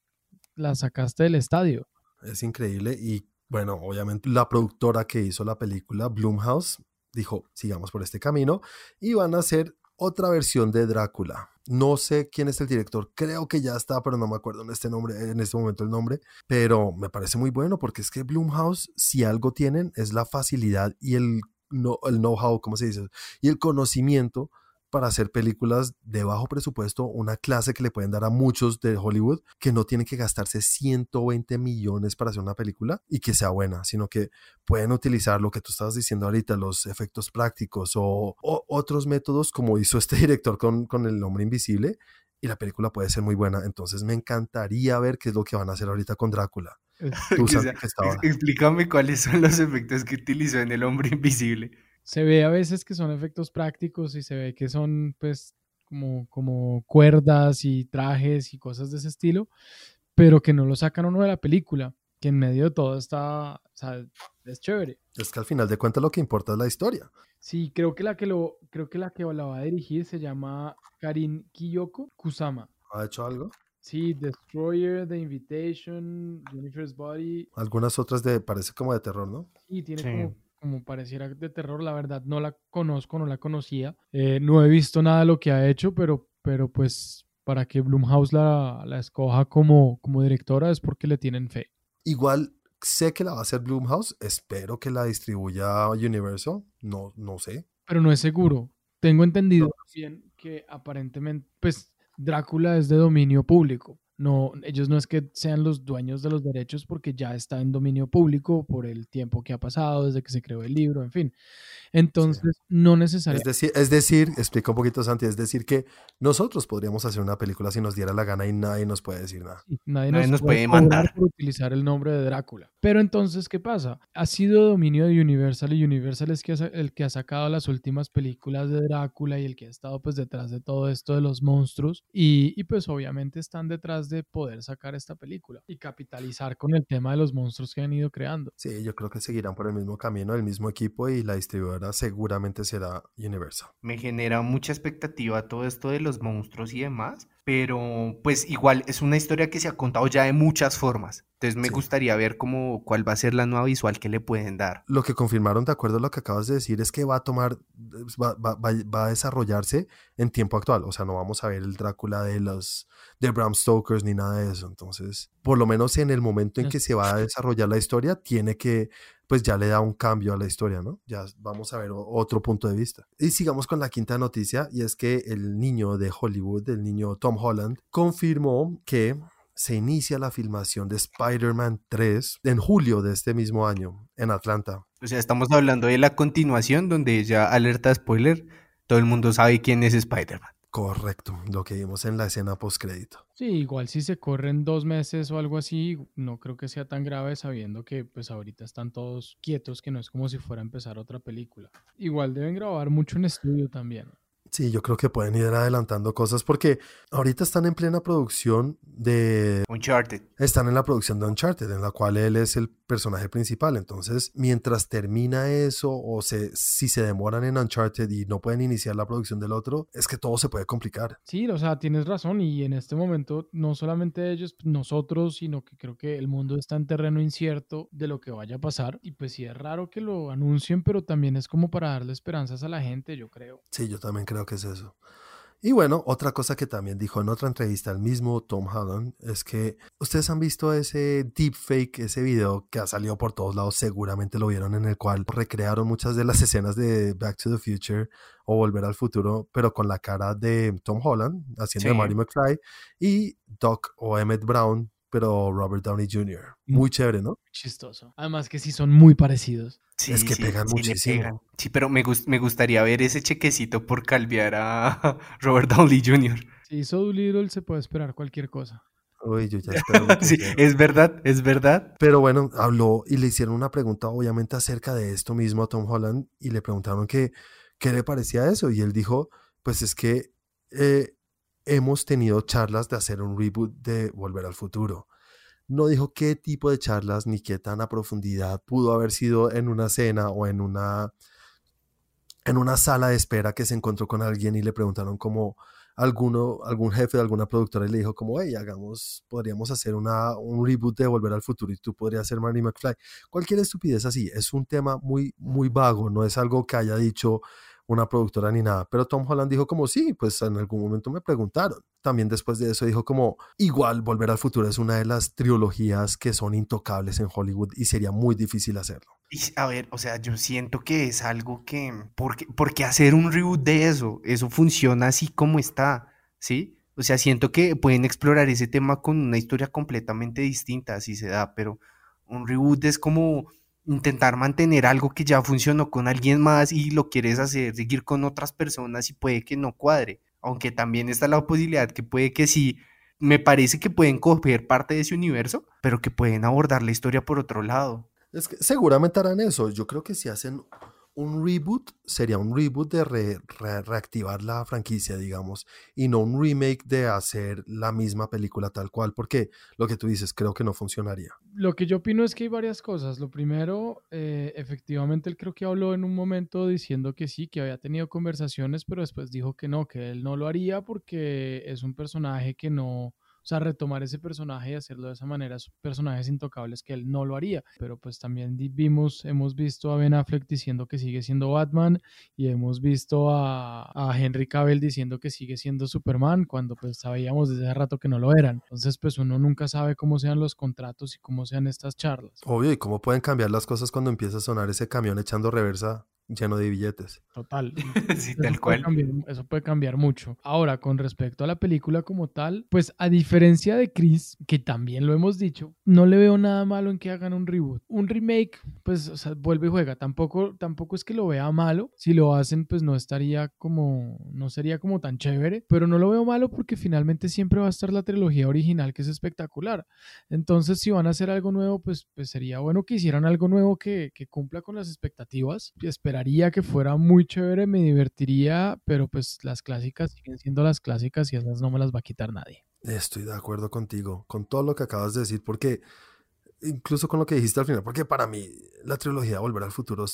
[SPEAKER 2] la sacaste del estadio.
[SPEAKER 1] Es increíble y bueno, obviamente la productora que hizo la película, Bloomhouse, dijo, sigamos por este camino y van a hacer otra versión de Drácula. No sé quién es el director, creo que ya está, pero no me acuerdo en este nombre, en este momento el nombre, pero me parece muy bueno porque es que Bloomhouse, si algo tienen, es la facilidad y el, no, el know-how, ¿cómo se dice? Y el conocimiento para hacer películas de bajo presupuesto, una clase que le pueden dar a muchos de Hollywood que no tienen que gastarse 120 millones para hacer una película y que sea buena, sino que pueden utilizar lo que tú estabas diciendo ahorita, los efectos prácticos o, otros métodos como hizo este director con, con El Hombre Invisible y la película puede ser muy buena. Entonces me encantaría ver qué es lo que van a hacer ahorita con Drácula.
[SPEAKER 3] Explícame cuáles son los efectos que utilizó en El Hombre Invisible
[SPEAKER 2] se ve a veces que son efectos prácticos y se ve que son pues como, como cuerdas y trajes y cosas de ese estilo, pero que no lo sacan uno de la película, que en medio de todo está, o sea, es chévere.
[SPEAKER 1] Es que al final de cuentas lo que importa es la historia.
[SPEAKER 2] Sí, creo que la que lo, creo que la que la va a dirigir se llama Karin Kiyoko Kusama.
[SPEAKER 1] ¿Ha hecho algo?
[SPEAKER 2] Sí, Destroyer, The Invitation, Jennifer's Body.
[SPEAKER 1] Algunas otras de, parece como de terror, ¿no?
[SPEAKER 2] Sí, tiene como como pareciera de terror. La verdad no la conozco, no la conocía. Eh, no he visto nada de lo que ha hecho, pero, pero pues para que Blumhouse la, la escoja como, como directora es porque le tienen fe.
[SPEAKER 1] Igual sé que la va a hacer Blumhouse, espero que la distribuya Universal, no, no sé.
[SPEAKER 2] Pero no es seguro. Tengo entendido bien que aparentemente, pues Drácula es de dominio público. No, ellos no es que sean los dueños de los derechos porque ya está en dominio público por el tiempo que ha pasado desde que se creó el libro, en fin. Entonces, no necesariamente.
[SPEAKER 1] Es decir, es decir, explica un poquito Santi, es decir que nosotros podríamos hacer una película si nos diera la gana y nadie nos puede decir nada.
[SPEAKER 2] nadie, nos, puede, mandar por utilizar el nombre de Drácula. Pero entonces, ¿qué pasa? Ha sido dominio de Universal y Universal es que el que ha sacado las últimas películas de Drácula y el que ha estado pues detrás de todo esto de los monstruos y, y pues obviamente están detrás de poder sacar esta película y capitalizar con el tema de los monstruos que han ido creando.
[SPEAKER 1] Sí, yo creo que seguirán por el mismo camino, el mismo equipo y la distribuidora seguramente será Universal.
[SPEAKER 3] Me genera mucha expectativa todo esto de los monstruos y demás, pero pues igual es una historia que se ha contado ya de muchas formas. Entonces me gustaría ver cómo, cuál va a ser la nueva visual que le pueden dar.
[SPEAKER 1] Lo que confirmaron, de acuerdo a lo que acabas de decir, es que va a tomar, va, va, va, a desarrollarse en tiempo actual. O sea, no vamos a ver el Drácula de los de Bram Stokers ni nada de eso. Entonces, por lo menos en el momento en que se va a desarrollar la historia, tiene que pues ya le da un cambio a la historia, ¿no? Ya vamos a ver otro punto de vista. Y sigamos con la quinta noticia, y es que el niño de Hollywood, el niño Tom Holland, confirmó que se inicia la filmación de Spider-Man 3 en julio de este mismo año en Atlanta.
[SPEAKER 3] O sea, estamos hablando de la continuación donde ya alerta spoiler, todo el mundo sabe quién es Spider-Man.
[SPEAKER 1] Correcto, lo que vimos en la escena post-crédito.
[SPEAKER 2] Sí, igual si se corren dos meses o algo así, no creo que sea tan grave sabiendo que pues ahorita están todos quietos, que no es como si fuera a empezar otra película. Igual deben grabar mucho en estudio también.
[SPEAKER 1] Sí, yo creo que pueden ir adelantando cosas porque ahorita están en plena producción de
[SPEAKER 3] Uncharted.
[SPEAKER 1] Están en la producción de Uncharted, en la cual él es el personaje principal. Entonces, mientras termina eso o se, si se demoran en Uncharted y no pueden iniciar la producción del otro, es que todo se puede complicar.
[SPEAKER 2] Sí, o sea, tienes razón y en este momento no solamente ellos, nosotros, sino que creo que el mundo está en terreno incierto de lo que vaya a pasar y pues sí es raro que lo anuncien, pero también es como para darle esperanzas a la gente, yo creo.
[SPEAKER 1] Sí, yo también creo que es eso. Y bueno, otra cosa que también dijo en otra entrevista el mismo Tom Holland es que ustedes han visto ese deepfake, ese video que ha salido por todos lados, seguramente lo vieron, en el cual recrearon muchas de las escenas de Back to the Future o Volver al Futuro, pero con la cara de Tom Holland haciendo de Marty McFly y Doc o Emmett Brown pero Robert Downey Jr. Mm. Muy chévere, ¿no?
[SPEAKER 2] Chistoso. Además que sí son muy parecidos.
[SPEAKER 1] Sí, es que pegan muchísimo.
[SPEAKER 3] Sí, pero me, me gustaría ver ese chequecito por calviar a Robert Downey Jr.
[SPEAKER 2] Si hizo Doolittle, se puede esperar cualquier cosa.
[SPEAKER 1] Uy, yo ya espero.
[SPEAKER 3] sí, es verdad, es verdad.
[SPEAKER 1] Pero bueno, habló y le hicieron una pregunta, obviamente, acerca de esto mismo a Tom Holland y le preguntaron que, qué le parecía eso. Y él dijo: Pues es que eh, hemos tenido charlas de hacer un reboot de Volver al Futuro. No dijo qué tipo de charlas ni qué tan a profundidad pudo haber sido en una cena o en una en una sala de espera que se encontró con alguien y le preguntaron como alguno, algún jefe de alguna productora y le dijo como, hey, hagamos, podríamos hacer una, un reboot de Volver al Futuro y tú podrías ser Marty McFly. Cualquier estupidez así, es un tema muy, muy vago, no es algo que haya dicho una productora ni nada. Pero Tom Holland dijo como, sí, pues en algún momento me preguntaron. También después de eso dijo como, igual Volver al Futuro es una de las trilogías que son intocables en Hollywood y sería muy difícil hacerlo.
[SPEAKER 3] A ver, o sea, yo siento que es algo que, porque, porque hacer un reboot de eso, eso funciona así como está, ¿sí? O sea, siento que pueden explorar ese tema con una historia completamente distinta, así se da, pero un reboot es como intentar mantener algo que ya funcionó con alguien más y lo quieres hacer, seguir con otras personas y puede que no cuadre. Aunque también está la posibilidad que puede que sí, me parece que pueden coger parte de ese universo, pero que pueden abordar la historia por otro lado.
[SPEAKER 1] Es que seguramente harán eso. Yo creo que si hacen un reboot sería un reboot de reactivar la franquicia, digamos, y no un remake de hacer la misma película tal cual, porque lo que tú dices creo que no funcionaría.
[SPEAKER 2] Lo que yo opino es que hay varias cosas. Lo primero, eh, efectivamente, él creo que habló en un momento diciendo que sí, que había tenido conversaciones, pero después dijo que no, que él no lo haría porque es un personaje que no, sea, retomar ese personaje y hacerlo de esa manera, personajes intocables que él no lo haría. Pero pues también vimos, hemos visto a Ben Affleck diciendo que sigue siendo Batman y hemos visto a, a Henry Cavill diciendo que sigue siendo Superman cuando pues sabíamos desde hace rato que no lo eran. Entonces pues uno nunca sabe cómo sean los contratos y cómo sean estas charlas.
[SPEAKER 1] Obvio, y cómo pueden cambiar las cosas cuando empieza a sonar ese camión echando reversa lleno de billetes.
[SPEAKER 2] Total.
[SPEAKER 3] sí, tal cual.
[SPEAKER 2] eso puede cambiar mucho. Ahora, con respecto a la película como tal, pues a diferencia de Chris, que también lo hemos dicho, no le veo nada malo en que hagan un reboot. Un remake, pues, o sea, vuelve y juega. Tampoco, tampoco es que lo vea malo. Si lo hacen, pues no estaría como, no sería como tan chévere, pero no lo veo malo porque finalmente siempre va a estar la trilogía original, que es espectacular. Entonces, si van a hacer algo nuevo, pues, pues sería bueno que hicieran algo nuevo que, que cumpla con las expectativas y esperar que fuera muy chévere, me divertiría, pero pues las clásicas siguen siendo las clásicas y esas no me las va a quitar nadie.
[SPEAKER 1] Estoy de acuerdo contigo, con todo lo que acabas de decir, porque incluso con lo que dijiste al final, porque para mí la trilogía Volver al Futuro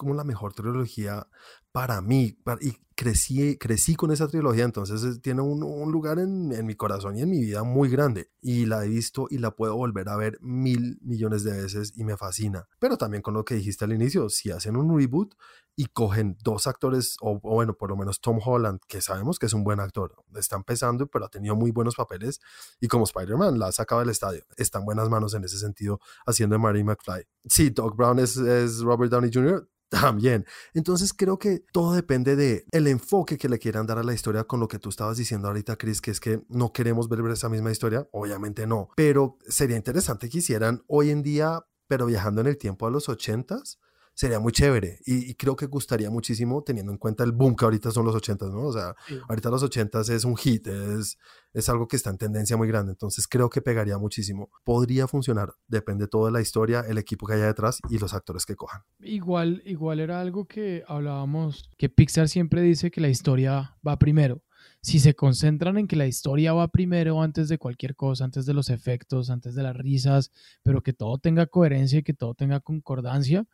[SPEAKER 1] como la mejor trilogía para mí. y crecí, crecí con esa trilogía, entonces tiene un, un lugar en, en, mi corazón y en mi vida muy grande. Y la he visto y la puedo volver a ver mil millones de veces y me fascina. Pero también con lo que dijiste al inicio, si hacen un reboot y cogen dos actores, o, bueno, por lo menos Tom Holland, que sabemos que es un buen actor, está empezando, pero ha tenido muy buenos papeles y como Spider-Man la ha sacado del estadio. Está en buenas manos en ese sentido haciendo de Mary McFly. Sí, Doc Brown es, es Robert Downey Jr., también. Entonces creo que todo depende de el enfoque que le quieran dar a la historia con lo que tú estabas diciendo ahorita, Chris, que es que no queremos ver esa misma historia. Obviamente no, pero sería interesante que hicieran hoy en día, pero viajando en el tiempo a los ochentas, sería muy chévere y, creo que gustaría muchísimo teniendo en cuenta el boom que ahorita son los 80, ¿no? O sea, ahorita los 80 es un hit, es, es algo que está en tendencia muy grande, entonces creo que pegaría muchísimo. Podría funcionar, depende todo de la historia, el equipo que haya detrás y los actores que cojan.
[SPEAKER 2] Igual, igual era algo que hablábamos, que Pixar siempre dice que la historia va primero si se concentran en que la historia va primero antes de cualquier cosa, antes de los efectos, antes de las risas, pero que todo tenga coherencia y que todo tenga concordancia,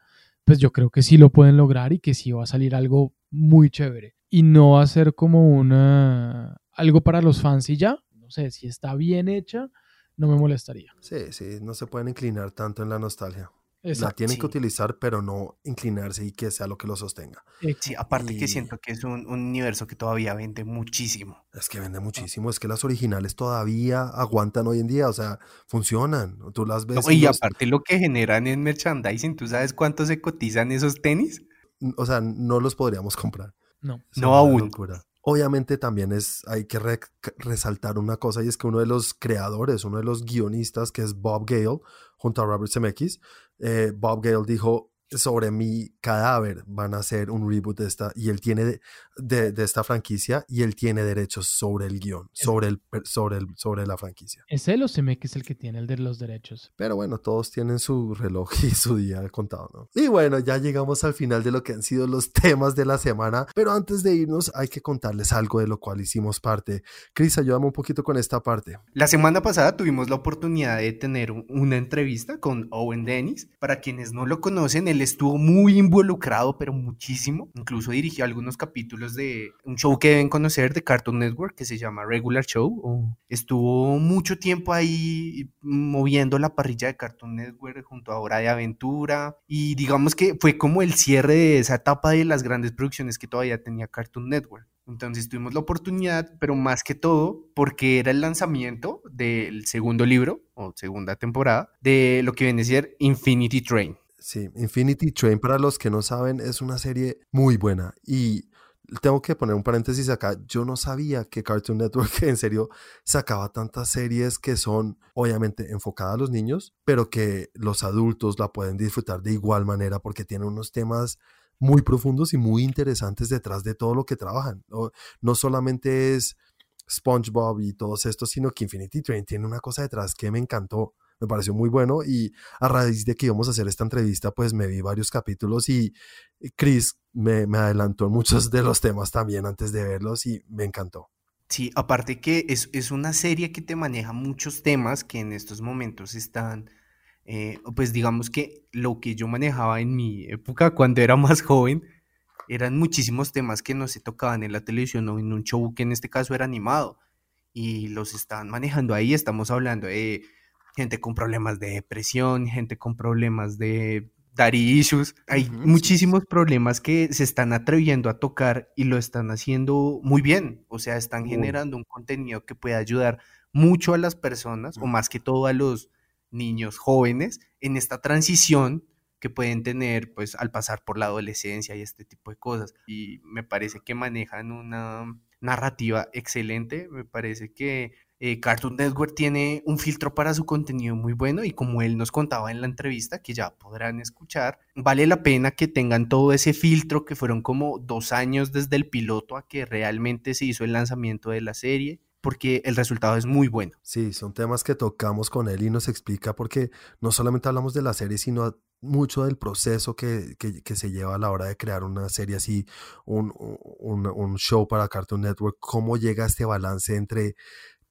[SPEAKER 2] pues yo creo que sí lo pueden lograr y que sí va a salir algo muy chévere. Y no va a ser como una algo para los fans y ya. No sé, si está bien hecha, no me molestaría.
[SPEAKER 1] Sí, sí, no se pueden inclinar tanto en la nostalgia la tienen que utilizar, pero no inclinarse y que sea lo que lo sostenga.
[SPEAKER 3] Sí, aparte que siento que es un, universo que todavía vende muchísimo.
[SPEAKER 1] Es que vende muchísimo, es que las originales todavía aguantan hoy en día, o sea, funcionan, tú las ves.
[SPEAKER 3] y, aparte lo que generan en merchandising, ¿tú sabes cuánto se cotizan esos tenis?
[SPEAKER 1] O sea, no los podríamos comprar.
[SPEAKER 2] No.
[SPEAKER 3] no aún.
[SPEAKER 1] Obviamente también es, hay que resaltar una cosa y es que uno de los creadores, uno de los guionistas, que es Bob Gale, junto a Robert Zemeckis, eh, Bob Gale dijo, sobre mi cadáver van a hacer un reboot de esta y él tiene de, de, esta franquicia y él tiene derechos sobre el guion, sobre, el, sobre, el, sobre la franquicia.
[SPEAKER 2] ¿Es él o que es el que tiene el de los derechos?
[SPEAKER 1] Pero bueno, todos tienen su reloj y su día contado, ¿no? Y bueno, ya llegamos al final de lo que han sido los temas de la semana, pero antes de irnos hay que contarles algo de lo cual hicimos parte. Cris, ayúdame un poquito con esta parte.
[SPEAKER 3] La semana pasada tuvimos la oportunidad de tener una entrevista con Owen Dennis. Para quienes no lo conocen, él estuvo muy involucrado, pero muchísimo. Incluso dirigió algunos capítulos de un show que deben conocer de Cartoon Network que se llama Regular Show. Estuvo mucho tiempo ahí moviendo la parrilla de Cartoon Network junto a Hora de Aventura. Y digamos que fue como el cierre de esa etapa de las grandes producciones que todavía tenía Cartoon Network. Entonces tuvimos la oportunidad, pero más que todo porque era el lanzamiento del segundo libro o segunda temporada de lo que viene a ser Infinity Train.
[SPEAKER 1] Sí, Infinity Train, para los que no saben, es una serie muy buena. Y tengo que poner un paréntesis acá. Yo no sabía que Cartoon Network en serio sacaba tantas series que son obviamente enfocadas a los niños, pero que los adultos la pueden disfrutar de igual manera porque tiene unos temas muy profundos y muy interesantes detrás de todo lo que trabajan. No, no solamente es SpongeBob y todos estos, sino que Infinity Train tiene una cosa detrás que me encantó me pareció muy bueno y a raíz de que íbamos a hacer esta entrevista, pues me vi varios capítulos y Chris me, me adelantó muchos de los temas también antes de verlos y me encantó.
[SPEAKER 3] Sí, aparte que es, es una serie que te maneja muchos temas que en estos momentos están, eh, pues digamos que lo que yo manejaba en mi época cuando era más joven, eran muchísimos temas que no se tocaban en la televisión o en un show que en este caso era animado y los están manejando ahí. Estamos hablando de gente con problemas de depresión, gente con problemas de daddy issues. Hay muchísimos problemas que se están atreviendo a tocar y lo están haciendo muy bien. O sea, están generando un contenido que puede ayudar mucho a las personas, o más que todo a los niños jóvenes, en esta transición que pueden tener pues al pasar por la adolescencia y este tipo de cosas. Y me parece que manejan una narrativa excelente, me parece que eh, Cartoon Network tiene un filtro para su contenido muy bueno y como él nos contaba en la entrevista, que ya podrán escuchar, vale la pena que tengan todo ese filtro que fueron como dos años desde el piloto a que realmente se hizo el lanzamiento de la serie porque el resultado es muy bueno.
[SPEAKER 1] Sí, son temas que tocamos con él y nos explica porque no solamente hablamos de la serie, sino mucho del proceso que, se lleva a la hora de crear una serie así, un, un, show para Cartoon Network, cómo llega este balance entre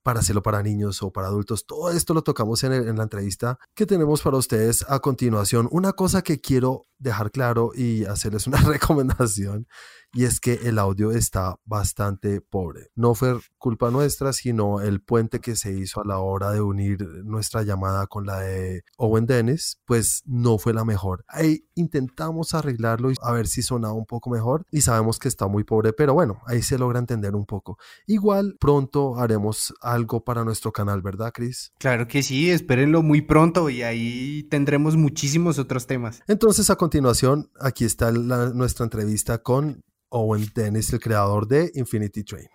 [SPEAKER 1] para hacerlo para niños o para adultos. Todo esto lo tocamos en, en, la entrevista que tenemos para ustedes a continuación. Una cosa que quiero dejar claro y hacerles una recomendación y es que el audio está bastante pobre. No fue culpa nuestra, sino el puente que se hizo a la hora de unir nuestra llamada con la de Owen Dennis, pues no fue la mejor. Ahí intentamos arreglarlo y a ver si sonaba un poco mejor y sabemos que está muy pobre, pero bueno, ahí se logra entender un poco. Igual pronto haremos algo para nuestro canal, ¿verdad, Chris?
[SPEAKER 3] Claro que sí, espérenlo muy pronto y ahí tendremos muchísimos otros temas.
[SPEAKER 1] Entonces, a continuación, aquí está nuestra entrevista con Owen Dennis, el creador de Infinity Train.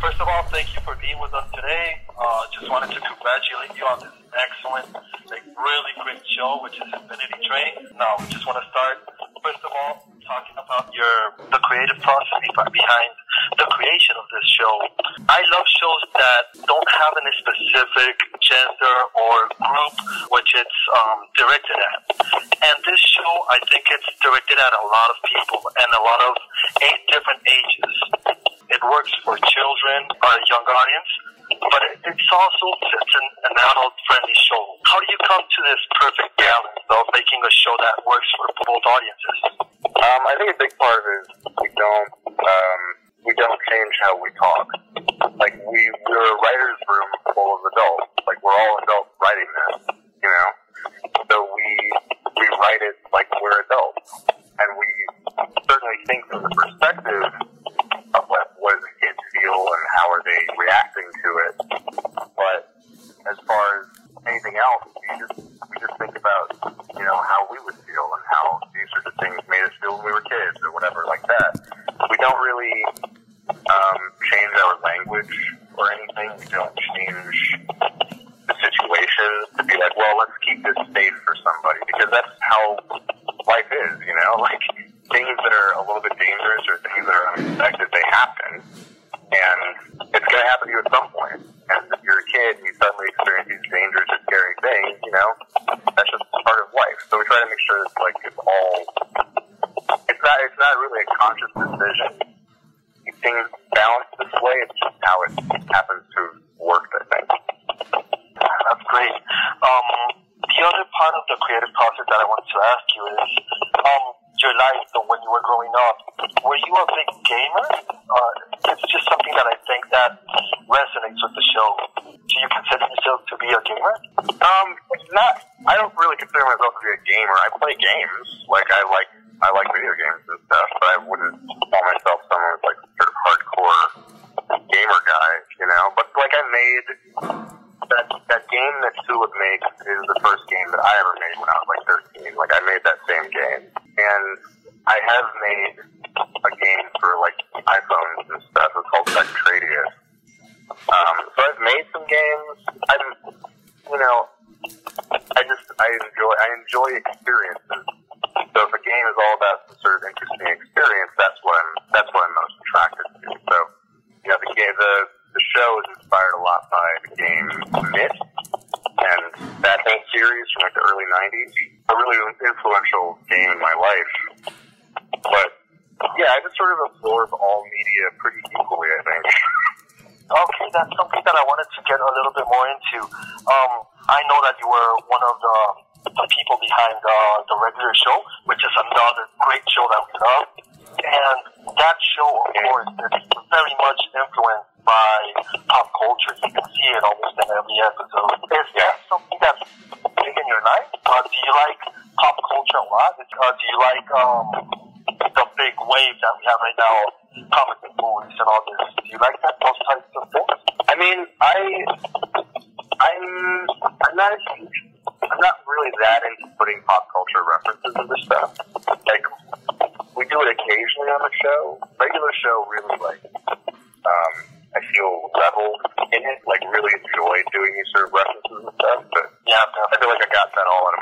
[SPEAKER 4] First of all, thank you for being with us today. Uh, just wanted to congratulate you on this excellent, like, really great show, which is Infinity Train. Now, we just want to start, first of all, talking about your the creative process behind the creation of this show. I love shows that don't have any specific gender or group which it's um, directed at. And this show, I think it's directed at a lot of people and a lot of eight different ages. It works for children or a young audience, but it's also it's an, an adult-friendly show. How do you come to this perfect balance of making a show that works for both audiences?
[SPEAKER 5] Um, I think a big part of it is we don't um, we don't change how we talk. Like we we're a writers' room full of adults. Like we're all adults writing this, you know. So we we write it like we're adults, and we certainly think from the perspective feel and how are they reacting to it. But as far as anything else, we just we just think about you know how we would feel and how these sorts of things made us feel when we were kids or whatever like that. We don't really um, change our language or anything. We don't change the situation to be like, well, let's keep this safe for somebody because that's how life is, you know. Like things that are a little bit dangerous or things that are unexpected, they happen, and it's going to happen to you at some point. And if you're a kid and you suddenly experience these dangerous or scary things, you know, that's just part of life. So we try to make sure it's like it's all. It's not. It's not really a conscious decision. Things balance this way. It's just how it happens to work. I think.
[SPEAKER 4] That's great. Um, the other part of the creative process that I wanted to ask you is, um, your life when you were growing up. Were you a big gamer? Uh, it's just something that I think that resonates with the show. Do you consider yourself to be a gamer?
[SPEAKER 5] Um, not. I don't really consider myself to be a gamer. I play games. Like I like I like video games and stuff, but I wouldn't call myself someone like sort of hardcore gamer guy, you know. But like I made that that game that Tulip makes is the first game that I ever made when I was like 13. Like I made that really
[SPEAKER 4] that into
[SPEAKER 5] putting pop culture references into stuff. Like we do it occasionally on the show. Regular show really like um, I feel leveled in it, like really enjoy doing these sort of references and stuff. But
[SPEAKER 4] yeah,
[SPEAKER 5] I feel like I got that all
[SPEAKER 4] in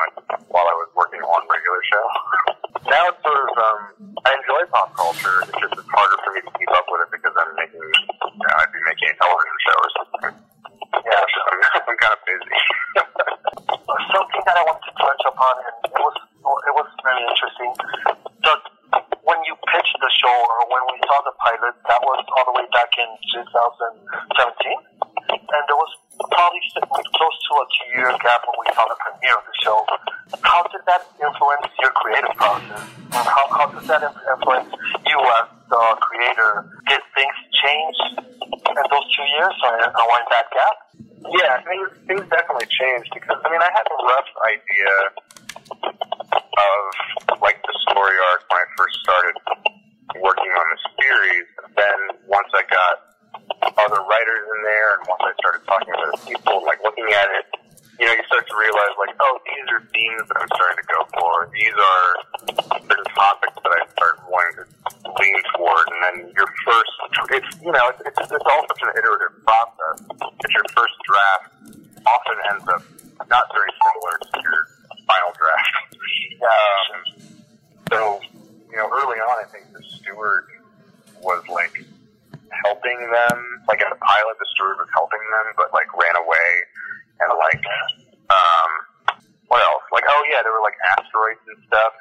[SPEAKER 5] yeah, there were like asteroids and stuff.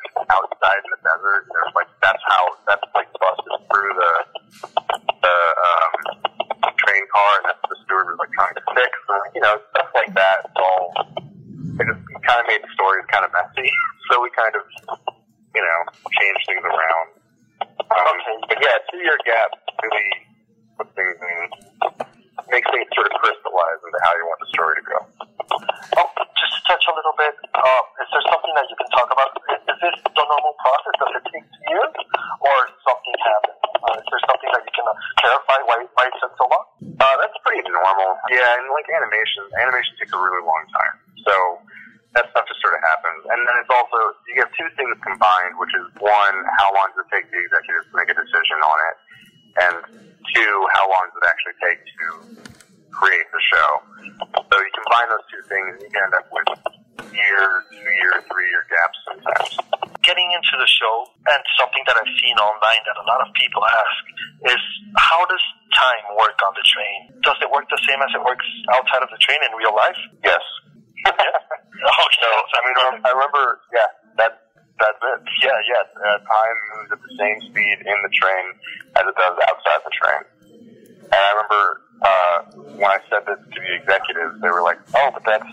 [SPEAKER 4] uh,
[SPEAKER 5] when I said this to the executives, they were like, "Oh, but that's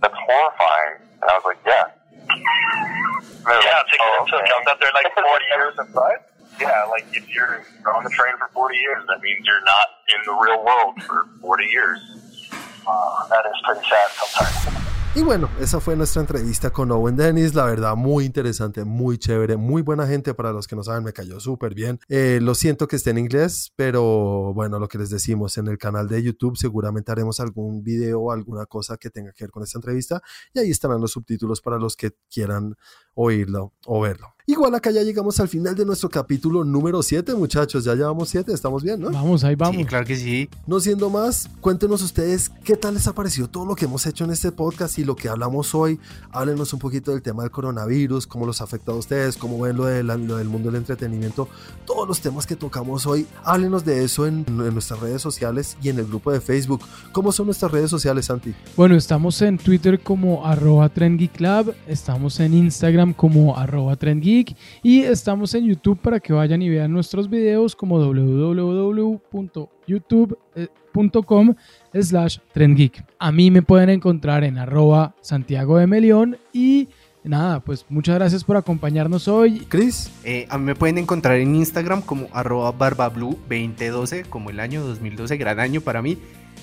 [SPEAKER 5] that's horrifying," and I was like, "Yeah."
[SPEAKER 4] yeah,
[SPEAKER 5] like,
[SPEAKER 4] it's
[SPEAKER 5] oh, okay.
[SPEAKER 4] so up there like 40 years
[SPEAKER 5] inside. Yeah, like if you're on the train for 40 years, that means you're not in the real world for 40 years.
[SPEAKER 4] Uh, that is pretty sad sometimes.
[SPEAKER 1] Y bueno, esa fue nuestra entrevista con Owen Dennis. La verdad, muy interesante, muy chévere, muy buena gente. Para los que no saben, me cayó súper bien. Eh, lo siento que esté en inglés, pero bueno, lo que les decimos en el canal de YouTube, seguramente haremos algún video o alguna cosa que tenga que ver con esta entrevista. Y ahí estarán los subtítulos para los que quieran oírlo o verlo. Igual acá ya llegamos al final de nuestro capítulo número 7, muchachos. Ya llevamos 7, estamos bien, ¿no?
[SPEAKER 2] Vamos, ahí vamos.
[SPEAKER 3] Claro que sí.
[SPEAKER 1] No siendo más, cuéntenos ustedes qué tal les ha parecido todo lo que hemos hecho en este podcast y lo que hablamos hoy. Háblenos un poquito del tema del coronavirus, cómo los ha afectado a ustedes, cómo ven lo, de lo del mundo del entretenimiento, todos los temas que tocamos hoy. Háblenos de eso en, nuestras redes sociales y en el grupo de Facebook. ¿Cómo son nuestras redes sociales, Santi?
[SPEAKER 2] Bueno, estamos en Twitter como arroba Club, estamos en Instagram como arroba trendgeek y estamos en YouTube para que vayan y vean nuestros videos como www.youtube.com slash trendgeek. A mí me pueden encontrar en arroba Santiago de Melión y nada, pues muchas gracias por acompañarnos hoy.
[SPEAKER 1] Chris,
[SPEAKER 3] eh, a mí me pueden encontrar en Instagram como arroba barbablue2012, como el año 2012, gran año para mí.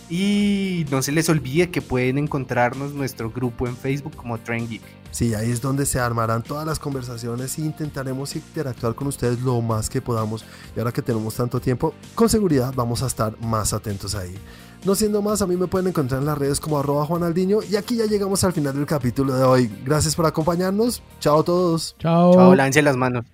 [SPEAKER 3] Y no se les olvide que pueden encontrarnos nuestro grupo en Facebook como Trendgeek
[SPEAKER 1] sí, ahí es donde se armarán todas las conversaciones e intentaremos interactuar con ustedes lo más que podamos. Y ahora que tenemos tanto tiempo, con seguridad vamos a estar más atentos ahí. No siendo más, a mí me pueden encontrar en las redes como arroba juanaldiño. Y aquí ya llegamos al final del capítulo de hoy. Gracias por acompañarnos. Chao a todos.
[SPEAKER 2] Chao.
[SPEAKER 3] Chao, lance las manos.